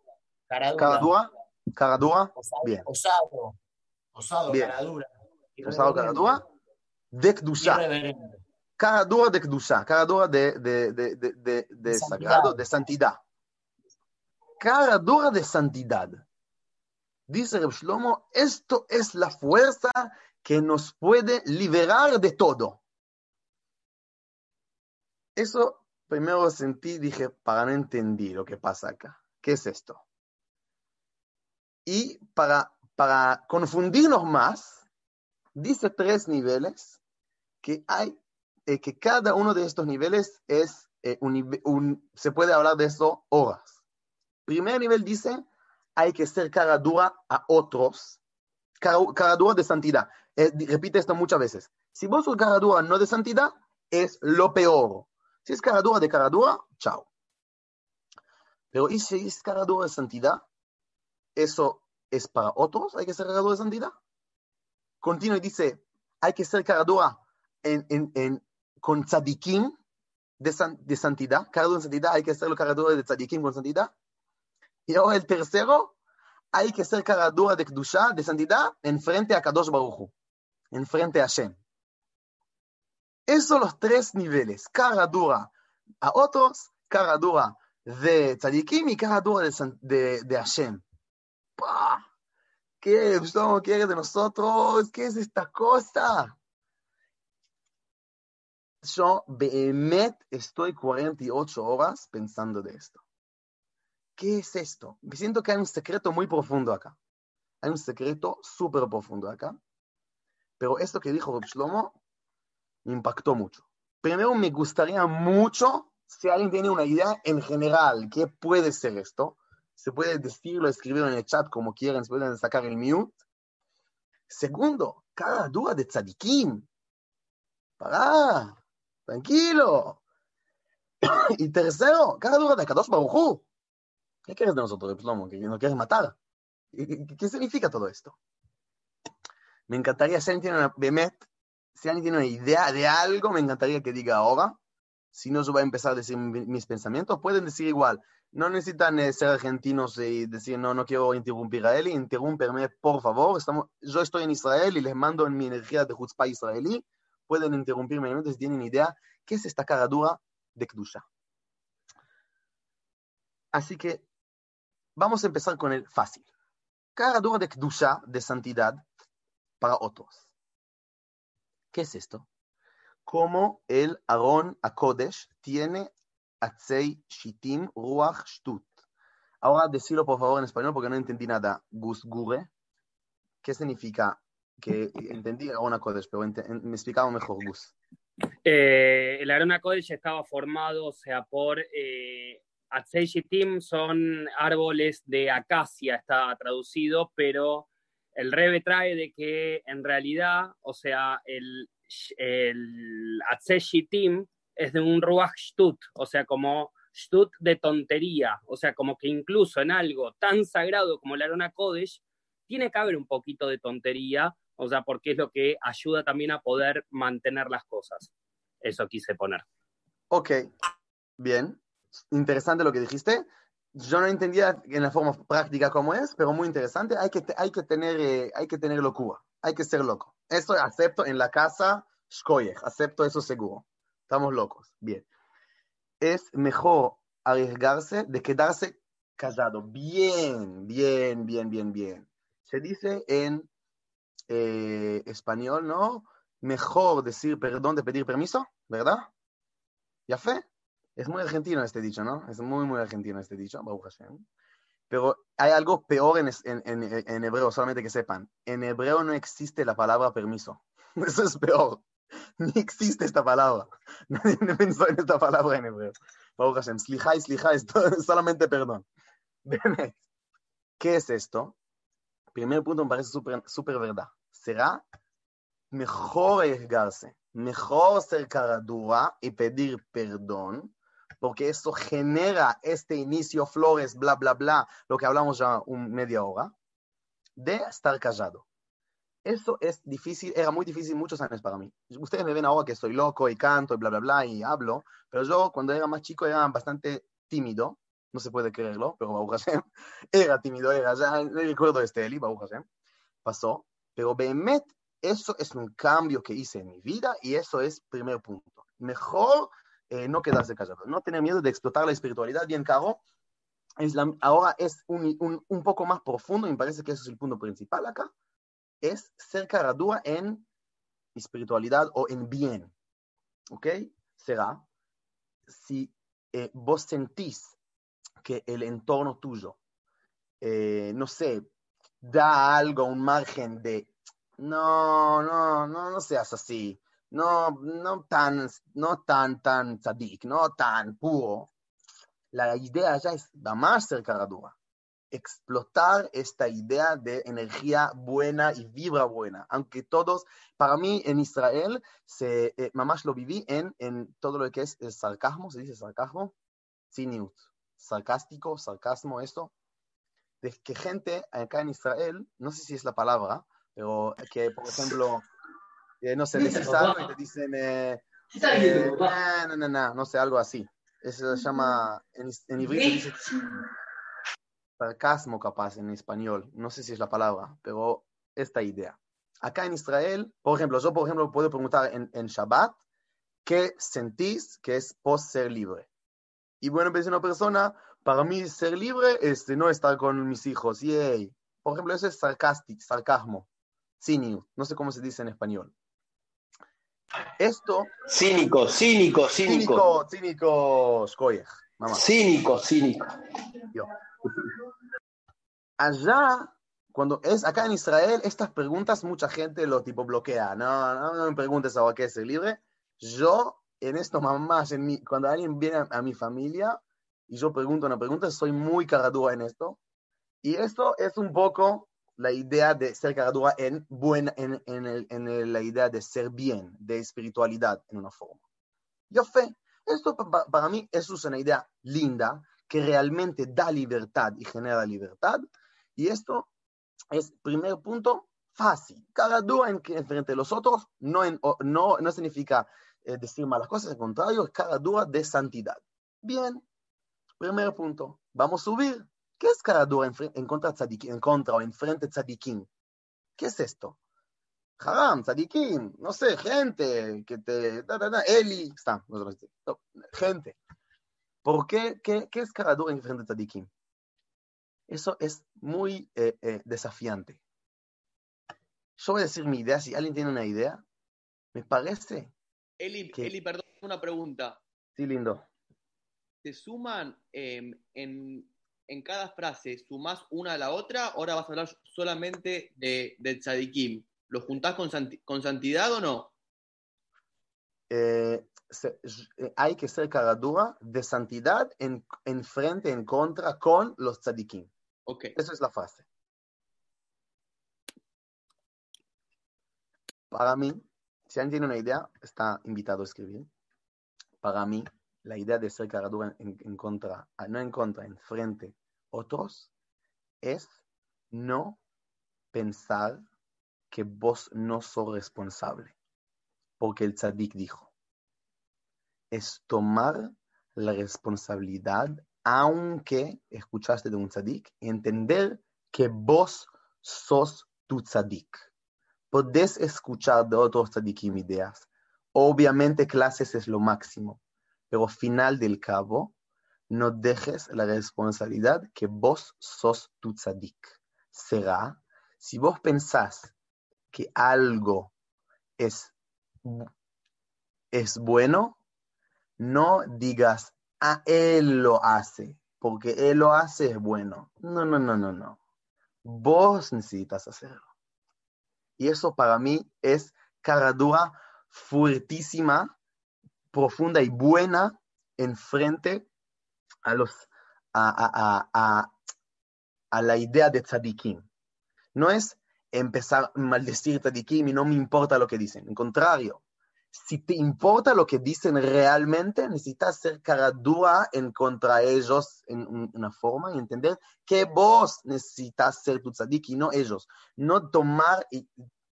Caradura. Caradura. Osado. Bien. Osado. Osado, Bien. caradura. Osado Caradura. De Kdusha. Irreverente. Caradura de Kdusha. Caradura de, de, de, de, de, sagrado, santidad. de santidad. Caradura de santidad. Dice Reb Shlomo, esto es la fuerza que nos puede liberar de todo. Eso primero sentí, dije, para no entender lo que pasa acá. ¿Qué es esto? Y para, para confundirnos más, dice tres niveles que hay, eh, que cada uno de estos niveles es eh, un, un- se puede hablar de eso horas. Primer nivel dice, hay que ser cara dura a otros, cara, cara dura de santidad. Eh, repite esto muchas veces. Si vos sos cara dura no de santidad, es lo peor. Si es cara dura de cara dura, chao. Pero ¿y si es cara dura de santidad? ¿Eso es para otros? ¿Hay que ser cara dura de santidad? Continúa y dice, hay que ser cara dura en, en, en, con tzadikim de, san- de santidad. Cara dura de santidad, hay que ser cara dura de tzadikim con santidad. Y ahora el tercero, hay que ser cara dura de Kedusha, de santidad, en frente a Kadosh Baruch Hu, en frente a Hashem. Esos son los tres niveles, cara dura a otros, cara dura de tzadikim y cara dura de, de, de Hashem. ¡Pah! ¿Qué, Shlomo, quiere de nosotros? ¿Qué es esta cosa? Yo, Behemet, estoy 48 horas pensando de esto. ¿Qué es esto? Me siento que hay un secreto muy profundo acá. Hay un secreto súper profundo acá. Pero esto que dijo Reb Shlomo me impactó mucho. Primero, me gustaría mucho si alguien tiene una idea en general, ¿qué puede ser esto? Se puede decirlo, escribirlo en el chat como quieran, se pueden sacar el mute. Segundo, cada duda de tzadikim. Pará, tranquilo. [coughs] y tercero, cada duda de Kadosh Baruj Hu. ¿Qué quieres de nosotros, Reb Shlomo? ¿Que nos quieres matar? ¿Qué, significa todo esto? Me encantaría, si alguien tiene una, idea de algo, me encantaría que diga ahora. Si no, yo voy a empezar a decir mi- mis pensamientos. Pueden decir igual. No necesitan eh, ser argentinos y decir, no, no quiero interrumpir a él. Interrúmperme, por favor. Estamos, yo estoy en Israel y les mando en mi energía de Jutzpah israelí. Pueden interrumpirme si tienen idea. ¿Qué es esta cara dura de Kdusha? Así que vamos a empezar con el fácil. Cara dura de Kdusha, de santidad, para otros. ¿Qué es esto? Como el Aarón a Kodesh tiene Atzei Shitim Ruach Shtut. Ahora decirlo por favor en español porque no entendí nada. Gus Gure. ¿Qué significa? Que entendí Aarón a Kodesh, pero me explicaba mejor Gus. Eh, el Arona Kodesh estaba formado, o sea, por eh, Atzei Shittim son árboles de acacia, está traducido, pero el Rebe trae de que en realidad, o sea, el, el Atzei Shittim es de un Ruach Shtut, o sea, como Shtut de tontería, o sea, como que incluso en algo tan sagrado como el Arona Kodesh, tiene que haber un poquito de tontería, o sea, porque es lo que ayuda también a poder mantener las cosas. Eso quise poner. Ok, bien. Interesante lo que dijiste. Yo no entendía en la forma práctica cómo es, pero muy interesante. Hay que, hay que, tener, eh, hay que tener locura. Hay que ser loco. Eso acepto en la casa, Shkoyech. Acepto eso seguro. Estamos locos. Bien. Es mejor arriesgarse de quedarse callado. Bien, bien, bien, bien, bien. Se dice en eh, español, ¿no? Mejor decir perdón de pedir permiso, ¿verdad? ¿Ya fe? Es muy argentino este dicho, ¿no? Es muy, muy argentino este dicho, Hashem. Pero hay algo peor en hebreo, solamente que sepan. En hebreo no existe la palabra permiso. [laughs] Eso es peor. [laughs] Ni existe esta palabra. [laughs] Nadie pensó en esta palabra en hebreo. Baruch Hashem. Slijai, slijai, [laughs] es solamente perdón. ¿Qué es esto? Primer punto me parece súper súper verdad. Será mejor arriesgarse, mejor ser cara dura y pedir perdón, porque eso genera este inicio, flores, bla, bla, bla, lo que hablamos ya un media hora, de estar callado. Eso es difícil, era muy difícil muchos años para mí. Ustedes me ven ahora que soy loco y canto y bla, bla, bla y hablo, pero yo cuando era más chico era bastante tímido, no se puede creerlo, pero Baruch Hashem, [laughs] era tímido, era, ya no recuerdo este Eli, Baruch Hashem, pasó, pero Behemet, eso es un cambio que hice en mi vida y eso es primer punto. Mejor eh, no quedarse callado, no tener miedo de explotar la espiritualidad, bien caro. Es la- ahora es un, un, un poco más profundo y me parece que ese es el punto principal acá. Es ser caradura en espiritualidad o en bien. ¿Ok? Será si eh, vos sentís que el entorno tuyo, eh, no sé, da algo, un margen de, no, no, no, no seas así, no, no tan, no tan, tan tzadik, no tan puro. La idea ya es más ser caradura explotar esta idea de energía buena y vibra buena. Aunque todos, para mí en Israel, se, eh, mamás lo viví en, en todo lo que es el sarcasmo, se dice sarcasmo, ciniut, sarcástico, sarcasmo, esto, de que gente acá en Israel, no sé si es la palabra, pero que, por ejemplo, eh, no sé, algo y te dicen, eh, eh, no, no, no, no sé, algo así. Eso se llama, en, en dice sarcasmo capaz en español, no sé si es la palabra, pero esta idea. Acá en Israel, por ejemplo, yo por ejemplo puedo preguntar en, en Shabbat, ¿qué sentís que es post ser libre? Y bueno, pues una persona, para mí ser libre es de no estar con mis hijos, yay. Por ejemplo, eso es sarcástico, sarcasmo, cínico, no sé cómo se dice en español. Esto... Cínico, cínico, cínico. Cínico, cínico, Skoyej, mamá. Cínico, cínico. Yo. Allá, cuando es acá en Israel, estas preguntas mucha gente lo tipo bloquea. No, no, no me preguntes ahora qué es ser libre. Yo, en esto, mamás, en mi, cuando alguien viene a, a, mi familia y yo pregunto una pregunta, soy muy caradura en esto. Y esto es un poco la idea de ser caradura en, buena, en, en, el, en el, la idea de ser bien, de espiritualidad en una forma. Yo fe, esto para, para mí eso es una idea linda, que realmente da libertad y genera libertad. Y esto es, primer punto, fácil. Cada duda en, en frente de los otros no, no, no significa eh, decir malas cosas, al contrario, es cada duda de santidad. Bien, primer punto. Vamos a subir. ¿Qué es cada duda en, en, contra tzadikim, en contra o en frente tzadikim? ¿Qué es esto? Haram, tzadikim, no sé, gente que te... Da, da, da, Eli, está, gente. ¿Por qué? ¿Qué, qué es caradura en frente de tzadikim? Eso es muy eh, eh, desafiante. Yo voy a decir mi idea, si alguien tiene una idea, me parece... Eli, que... Eli perdón, una pregunta. Sí, lindo. ¿Se suman eh, en, en, cada frase, sumás una a la otra? Ahora vas a hablar solamente de, de tzadikim. ¿Lo juntás con, santi con santidad o no? Eh, se, hay que ser caradura de santidad en, en, frente, en contra con los tzadikim. Okay. Esa es la frase. Para mí, si alguien tiene una idea, está invitado a escribir. Para mí, la idea de ser caradura en, en contra, no en contra, en frente otros, es no pensar que vos no sos responsable, porque el tzadik dijo, es tomar la responsabilidad aunque escuchaste de un tzadik, entender que vos sos tu tzadik. Podés escuchar de otros tzadikim ideas. Obviamente clases es lo máximo, pero final del cabo, no dejes la responsabilidad que vos sos tu tzadik. Será, si vos pensás que algo es, es bueno, no digas, a él lo hace, porque él lo hace es bueno. No, no, no, no, no. Vos necesitas hacerlo. Y eso para mí es cara dura, fuertísima, profunda y buena en frente a, los, a, a, a, a la idea de tzadikim. No es empezar a maldecir tzadikim y no me importa lo que dicen. En contrario, si te importa lo que dicen realmente, necesitas ser cara dura en contra ellos en una forma y entender que vos necesitas ser tu tzadik y no ellos. No tomar y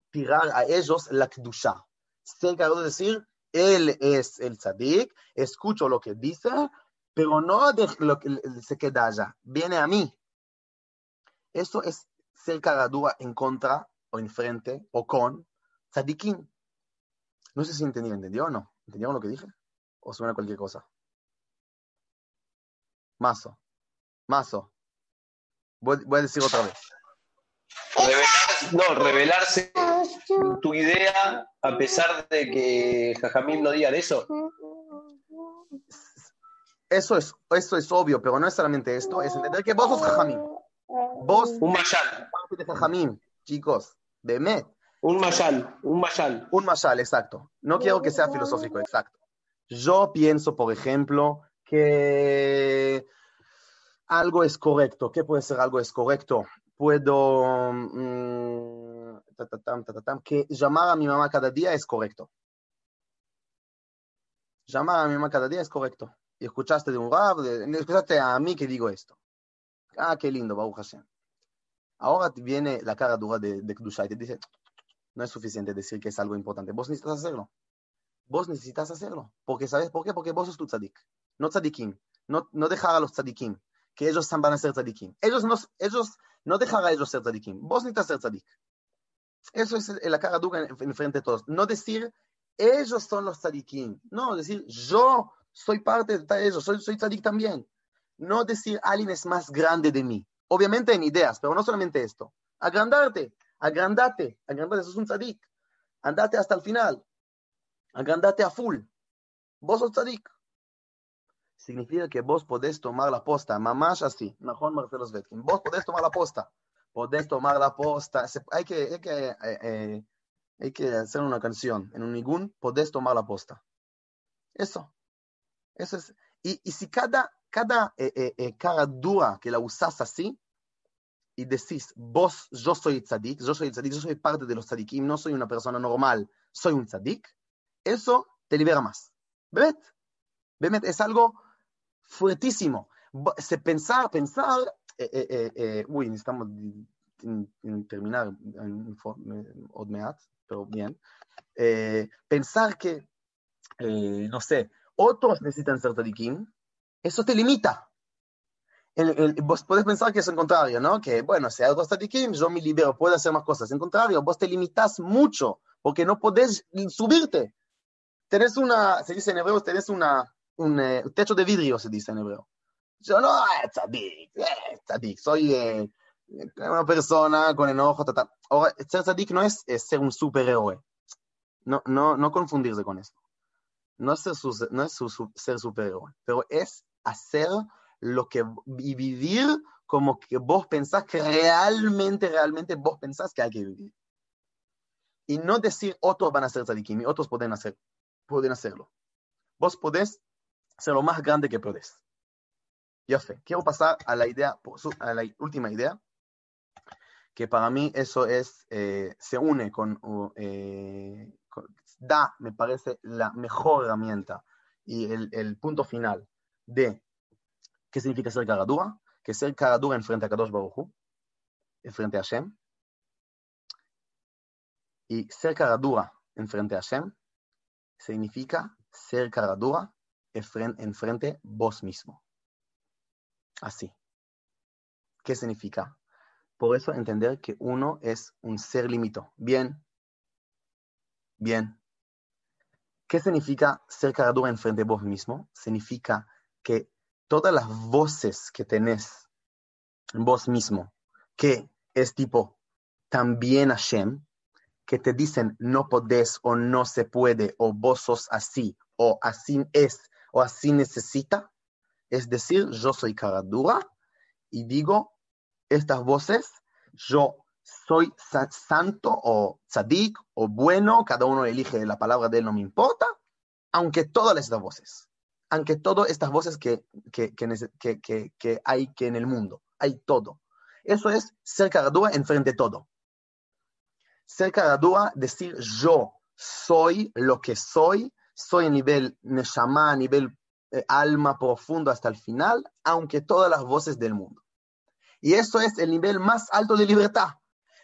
tirar a ellos la kdusha. Ser cara dura decir, él es el tzadik, escucho lo que dice, pero no de lo que se queda allá, viene a mí. Eso es ser cara dura en contra o en frente o con tzadikim. No sé si entendieron, ¿entendió o no? ¿Entendieron lo que dije? ¿O suena cualquier cosa? Mazo. Mazo. Voy, voy a decir otra vez. Revelar- no, revelarse tu idea a pesar de que Jajamín no diga de eso. Eso es, eso es obvio, pero no es solamente esto, es entender que vos sos Jajamín. Vos Un mayal, parte de Jajamín, chicos, de Met. Un mayal, un mayal. Un mashal, exacto. No quiero que sea filosófico, exacto. Yo pienso, por ejemplo, que algo es correcto. ¿Qué puede ser algo es correcto? Puedo... mm, tam, que llamar a mi mamá cada día es correcto. Llamar a mi mamá cada día es correcto. Y escuchaste de un de- escuchaste a mí que digo esto. Ah, qué lindo, Baruch Hashem. Ahora viene la cara dura de, de y te dice, no es suficiente decir que es algo importante. Vos necesitas hacerlo. Vos necesitas hacerlo. Porque, ¿sabes por qué? Porque vos sos tu tzadik. No tzadikim. No, no dejar a los tzadikim. Que ellos van a ser tzadikim. Ellos no, ellos, no dejar a ellos ser tzadikim. Vos necesitas ser tzadik. Eso es la cara dura en, en frente de todos. No decir, ellos son los tzadikim. No, decir, yo soy parte de ellos. Soy, soy tzadik también. No decir, alguien es más grande de mí. Obviamente en ideas, pero no solamente esto. Agrandarte. Agrandate, agrandate, eso es un tzadik. Andate hasta el final. Agrandate a full. Vos sos tzadik. Significa que vos podés tomar la posta, mamás así, mejor Marcelo Svetkin. Vos podés tomar la posta. Podés tomar la posta. Hay, que, hay, que, eh, eh, hay que hacer una canción. En un ningún, podés tomar la posta. Eso. Eso es. Y, y si cada, cada eh, eh, cara dura que la usás así, y decís, vos, yo soy tzadik, yo soy tzadik, yo soy parte de los tzadikim, no soy una persona normal, soy un tzadik, eso te libera más. ¿Ves? Es algo fuertísimo. Se pensar, pensar, eh, eh, eh, eh uy, necesitamos terminar en, eh, Odmeat, pero bien. Eh, pensar que, no sé, otros necesitan ser tzadikim, eso te limita el- el- vos podés pensar que es el contrario, ¿no? Que, bueno, si hay otros tzadikim, yo me libero, puedo hacer más cosas. En contrario, vos te limitas mucho, porque no podés subirte. Tenés una, se dice en hebreo, tenés una, un eh, techo de vidrio, se dice en hebreo. Yo no, eh, tzadik, eh, tzadik, soy eh, una persona con enojo, ta, ta. Ahora, ser tzadik no es, es ser un superhéroe. No, no, no confundirse con eso. No ser, su- no es su- su- ser superhéroe, pero es hacer lo que y vivir como que vos pensás que realmente, realmente vos pensás que hay que vivir. Y no decir otros van a ser tzadikim y otros pueden, hacer, pueden hacerlo. Vos podés ser lo más grande que podés. Ya fe. Quiero pasar a la idea, a la última idea, que para mí eso es, eh, se une con, eh, con- da, me parece, la mejor herramienta y el, el punto final de ¿Qué significa ser cara dura? Que ser cara dura enfrente a Kadosh Baruj Hu, enfrente a Hashem. Y ser cara dura enfrente a Hashem significa ser cara dura enfren- enfrente vos mismo. Así. ¿Qué significa? Por eso entender que uno es un ser limito. Bien. Bien. ¿Qué significa ser cara dura enfrente vos mismo? Significa que todas las voces que tenés en vos mismo, que es tipo también Hashem, que te dicen no podés o no se puede, o vos sos así, o así es, o así necesita, es decir, yo soy cara dura y digo estas voces, yo soy sa- santo o tzadik o bueno, cada uno elige la palabra de él, no me importa, aunque todas estas voces aunque todas estas voces que, que, que, hay que en el mundo, hay todo. Eso es ser cara dura enfrente de todo. Ser cara dura, decir yo soy lo que soy, soy a nivel neshama, a nivel eh, alma profundo hasta el final, aunque todas las voces del mundo. Y eso es el nivel más alto de libertad.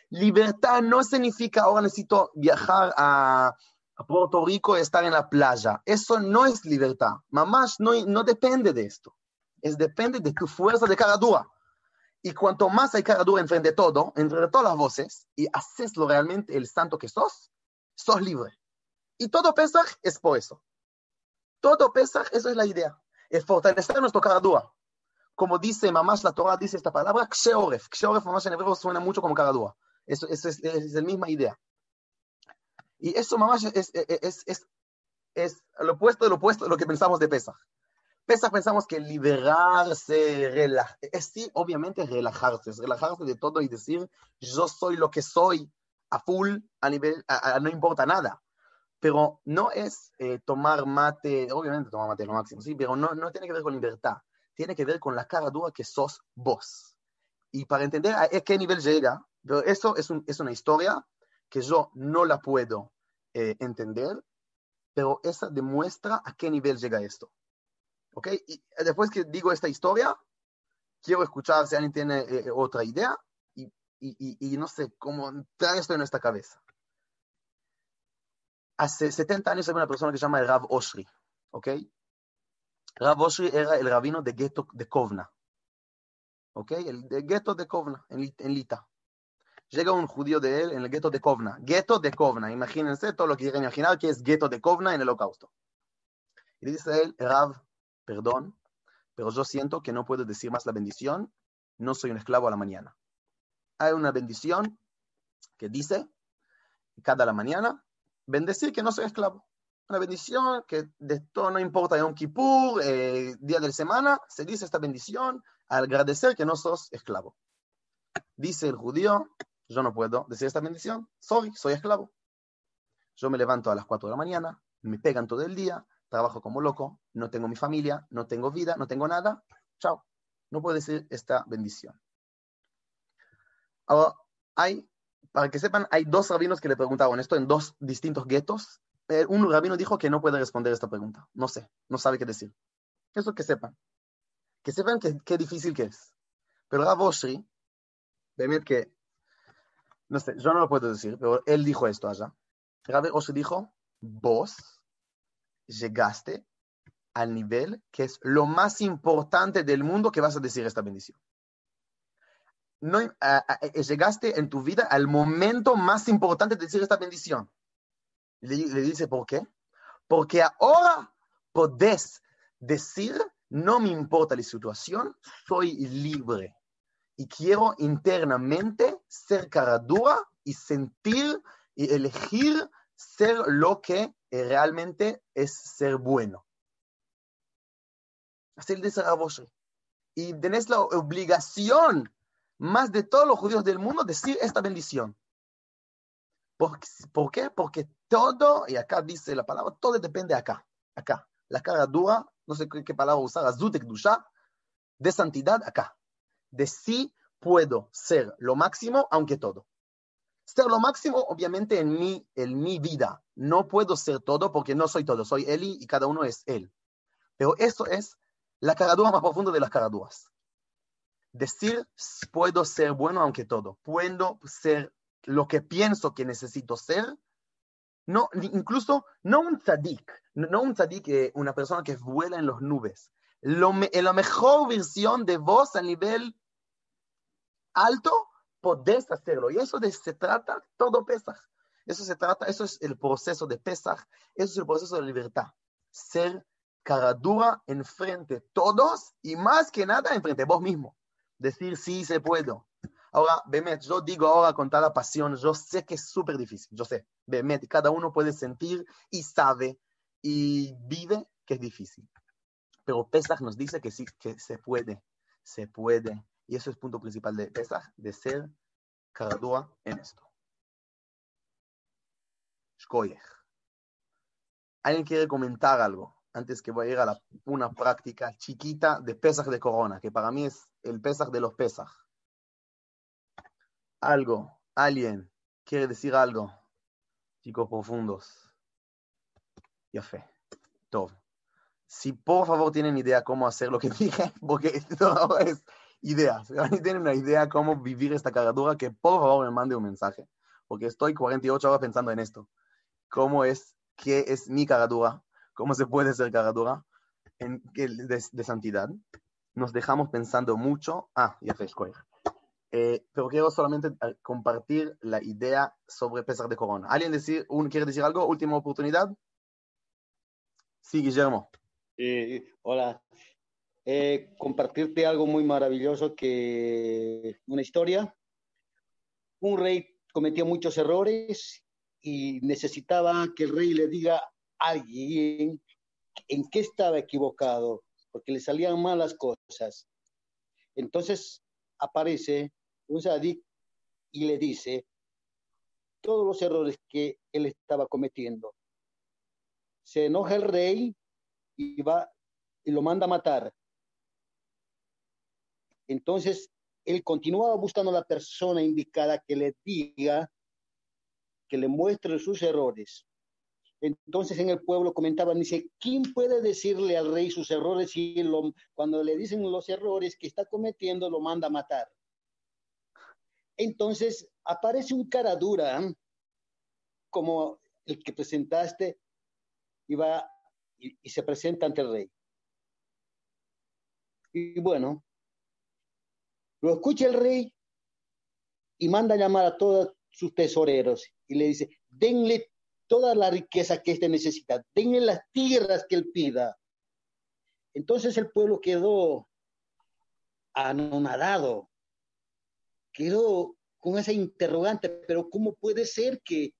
Libertad no significa ahora necesito viajar a, a Puerto Rico estar en la playa. Eso no es libertad. Mamás no, no depende de esto. Es depende de tu fuerza de cara dura. Y cuanto más hay cara dura enfrente de todo, entre todas las voces, y haces lo realmente el santo que sos, sos libre. Y todo Pesach es por eso. Todo Pesach, eso es la idea. Es fortalecer nuestra cara dura. como dice mamás la Torah, dice esta palabra, Ksheoref. Ksheoref, mamás en hebreo, suena mucho como caradúa. Eso, eso es, es, la misma idea. Y eso, mamás, es, es, es, es lo opuesto de lo opuesto de lo que pensamos de Pesach. Pesach pensamos que liberarse, relajar, es sí, obviamente relajarse, es relajarse de todo y decir, yo soy lo que soy a full, a nivel, a, a, no importa nada. Pero no es eh, tomar mate, obviamente tomar mate es lo máximo, sí, pero no, no tiene que ver con libertad tiene que ver con la cara dura que sos vos. Y para entender a qué nivel llega, pero eso es, un, es una historia que yo no la puedo eh, entender, pero esa demuestra a qué nivel llega esto. ¿Ok? Y después que digo esta historia, quiero escuchar si alguien tiene eh, otra idea y, no sé cómo trae esto en nuestra cabeza. Hace 70 años hay una persona que se llama el Rav Oshri, ¿ok? Rav Oshri era el rabino de gueto de Kovna. ¿Ok? El de gueto de Kovna, en, en, Lita. Llega un judío de él en el gueto de Kovna. Gueto de Kovna. Imagínense todo lo que quieren imaginar que es gueto de Kovna en el holocausto. Y le dice a él, Rav, perdón, pero yo siento que no puedo decir más la bendición. No soy un esclavo a la mañana. Hay una bendición que dice, cada la mañana, bendecir que no soy esclavo una bendición que de todo no importa Yom Kippur, eh, día de la semana, se dice esta bendición agradecer que no sos esclavo. Dice el judío, yo no puedo decir esta bendición, soy, soy esclavo. Yo me levanto a las 4 de la mañana, me pegan todo el día, trabajo como loco, no tengo mi familia, no tengo vida, no tengo nada, chao. No puedo decir esta bendición. Ahora, hay, para que sepan, hay dos rabinos que le preguntaban esto en dos distintos guetos un rabino dijo que no puede responder esta pregunta. No sé, no sabe qué decir. Eso que sepan. Que sepan qué difícil que es. Pero Rav Oshri, que, no sé, yo no lo puedo decir, pero él dijo esto allá. Rav Oshri dijo, vos llegaste al nivel que es lo más importante del mundo que vas a decir esta bendición. No, llegaste en tu vida al momento más importante de decir esta bendición. Le, le dice, ¿por qué? Porque ahora podés decir, no me importa la situación, soy libre. Y quiero internamente ser cara dura y sentir y elegir ser lo que realmente es ser bueno. Así le dice. Y tenés la obligación, más de todos los judíos del mundo, decir esta bendición. ¿Por, qué? Porque todo, y acá dice la palabra, todo depende acá, acá. La cara dura, no sé qué, palabra usar, dusha, de santidad acá. De sí puedo ser lo máximo, aunque todo. Ser lo máximo, obviamente, en mi, en mi vida. No puedo ser todo porque no soy todo. Soy Eli y cada uno es él. Pero eso es la caradura más profunda de las caraduras. Decir, puedo ser bueno aunque todo. Puedo ser lo que pienso que necesito ser, no, incluso no un tzadik, no un tzadik, eh, una persona que vuela en las nubes. Lo, la mejor versión de vos a nivel alto, podés hacerlo. Y eso de, se trata todo Pesach. Eso se trata, eso es el proceso de Pesach, eso es el proceso de libertad. Ser cara dura enfrente todos y más que nada enfrente de vos mismo. Decir sí se puedo, Ahora, Bemet, yo digo ahora con toda pasión, yo sé que es súper difícil, yo sé, Bemet, cada uno puede sentir y sabe y vive que es difícil. Pero Pesach nos dice que sí, que se puede, se puede. Y eso es el punto principal de Pesach, de ser caradúa en esto. Shkoyech. ¿Alguien quiere comentar algo? Antes que voy a ir a una práctica chiquita de Pesach de Corona, que para mí es el Pesach de los Pesach algo, alguien quiere decir algo, chicos profundos. Ya fe. Todo. Si por favor tienen idea cómo hacer lo que [laughs] dije, porque [laughs] esto es idea. Si [laughs] tienen una idea cómo vivir esta caradura, que por favor me mande un mensaje, porque estoy 48 horas pensando en esto. ¿Cómo es, qué es mi caradura? ¿Cómo se puede ser caradura en, de, de santidad? Nos dejamos pensando mucho. Ah, ya fe, eh, pero quiero solamente eh, compartir la idea sobre pesar de Corona. ¿Alguien decir, un, quiere decir algo? Última oportunidad. Sí, Guillermo. Eh, hola. Eh, compartirte algo muy maravilloso que una historia. Un rey cometía muchos errores y necesitaba que el rey le diga a alguien en qué estaba equivocado, porque le salían malas cosas. Entonces aparece un sadik y le dice todos los errores que él estaba cometiendo. Se enoja el rey y va y lo manda a matar. Entonces, él continuaba buscando a la persona indicada que le diga, que le muestre sus errores. Entonces en el pueblo comentaban, dice, ¿quién puede decirle al rey sus errores si cuando le dicen los errores que está cometiendo lo manda a matar? Entonces aparece un cara dura, como el que presentaste, y va y se presenta ante el rey. Y bueno, lo escucha el rey y manda llamar a todos sus tesoreros y le dice, denle toda la riqueza que éste necesita, denle las tierras que él pida. Entonces el pueblo quedó anonadado, quedó con esa interrogante, pero ¿cómo puede ser que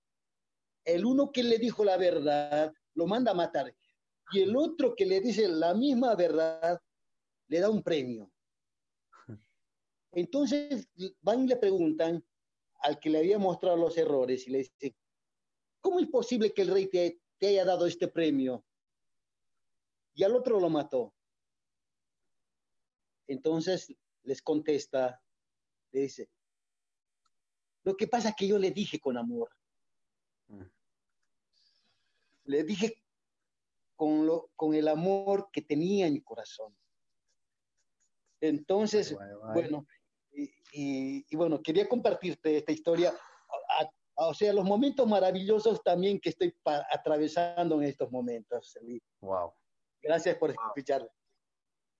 el uno que le dijo la verdad lo manda a matar y el otro que le dice la misma verdad le da un premio? Entonces van y le preguntan al que le había mostrado los errores y le dice, ¿cómo es posible que el rey te, te haya dado este premio? Y al otro lo mató. Entonces les contesta, le dice, lo que pasa es que yo le dije con amor. Le dije con, lo, con el amor que tenía en mi corazón. Entonces, bueno, y, y, bueno, quería compartirte esta historia, a, a, o sea, los momentos maravillosos también que estoy atravesando en estos momentos. Wow. Gracias por wow. escuchar.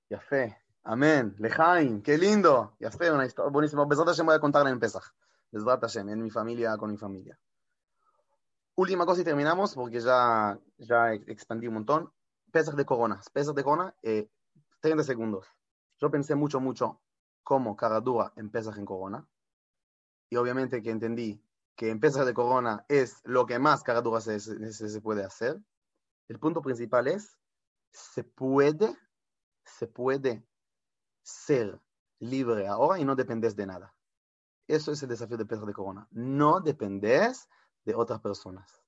Ya fe. Amén. Lejaim, qué lindo. Ya fe, una historia buenísima. Besat Hashem voy a contarla en Pesach. Besat Hashem, en mi familia, con mi familia. Última cosa y terminamos porque ya, ya expandí un montón. Pesach de Corona. Pesach de Corona, eh, 30 segundos. Yo pensé mucho, mucho cómo Caradura en Pesach en Corona. Y obviamente que entendí que en de Corona es lo que más Caradura se, se, se puede hacer. El punto principal es, se puede, se puede ser libre ahora y no dependes de nada. Eso es el desafío de Pesach de Corona. No dependes de otras personas.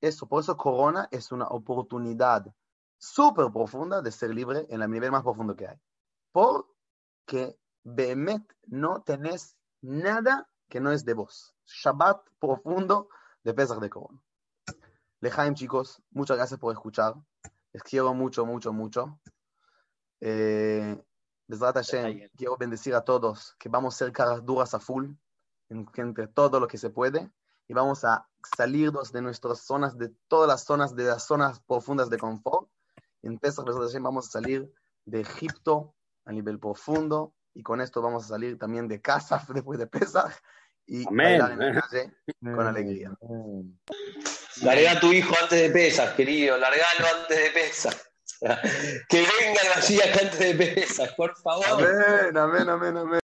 Eso, por eso Corona es una oportunidad súper profunda de ser libre en el nivel más profundo que hay. Porque Behemet no tenés nada que no es de vos. Shabbat profundo de Pesach de Corona. Lejaim, chicos, muchas gracias por escuchar. Les quiero mucho, mucho, mucho. Eh, Hashem, quiero bendecir a todos que vamos a ser caras duras a full entre todo lo que se puede y vamos a salirnos de nuestras zonas, de todas las zonas, de las zonas profundas de confort. En Pesach Hashem vamos a salir de Egipto a nivel profundo y con esto vamos a salir también de casa [laughs] después de Pesach y Amén. en la calle con alegría. Larga a tu hijo antes de Pesach, querido, largalo antes de Pesach. [laughs] Que venga el Mashiach antes de Pesach, por favor. Amén, amén, amén, amén.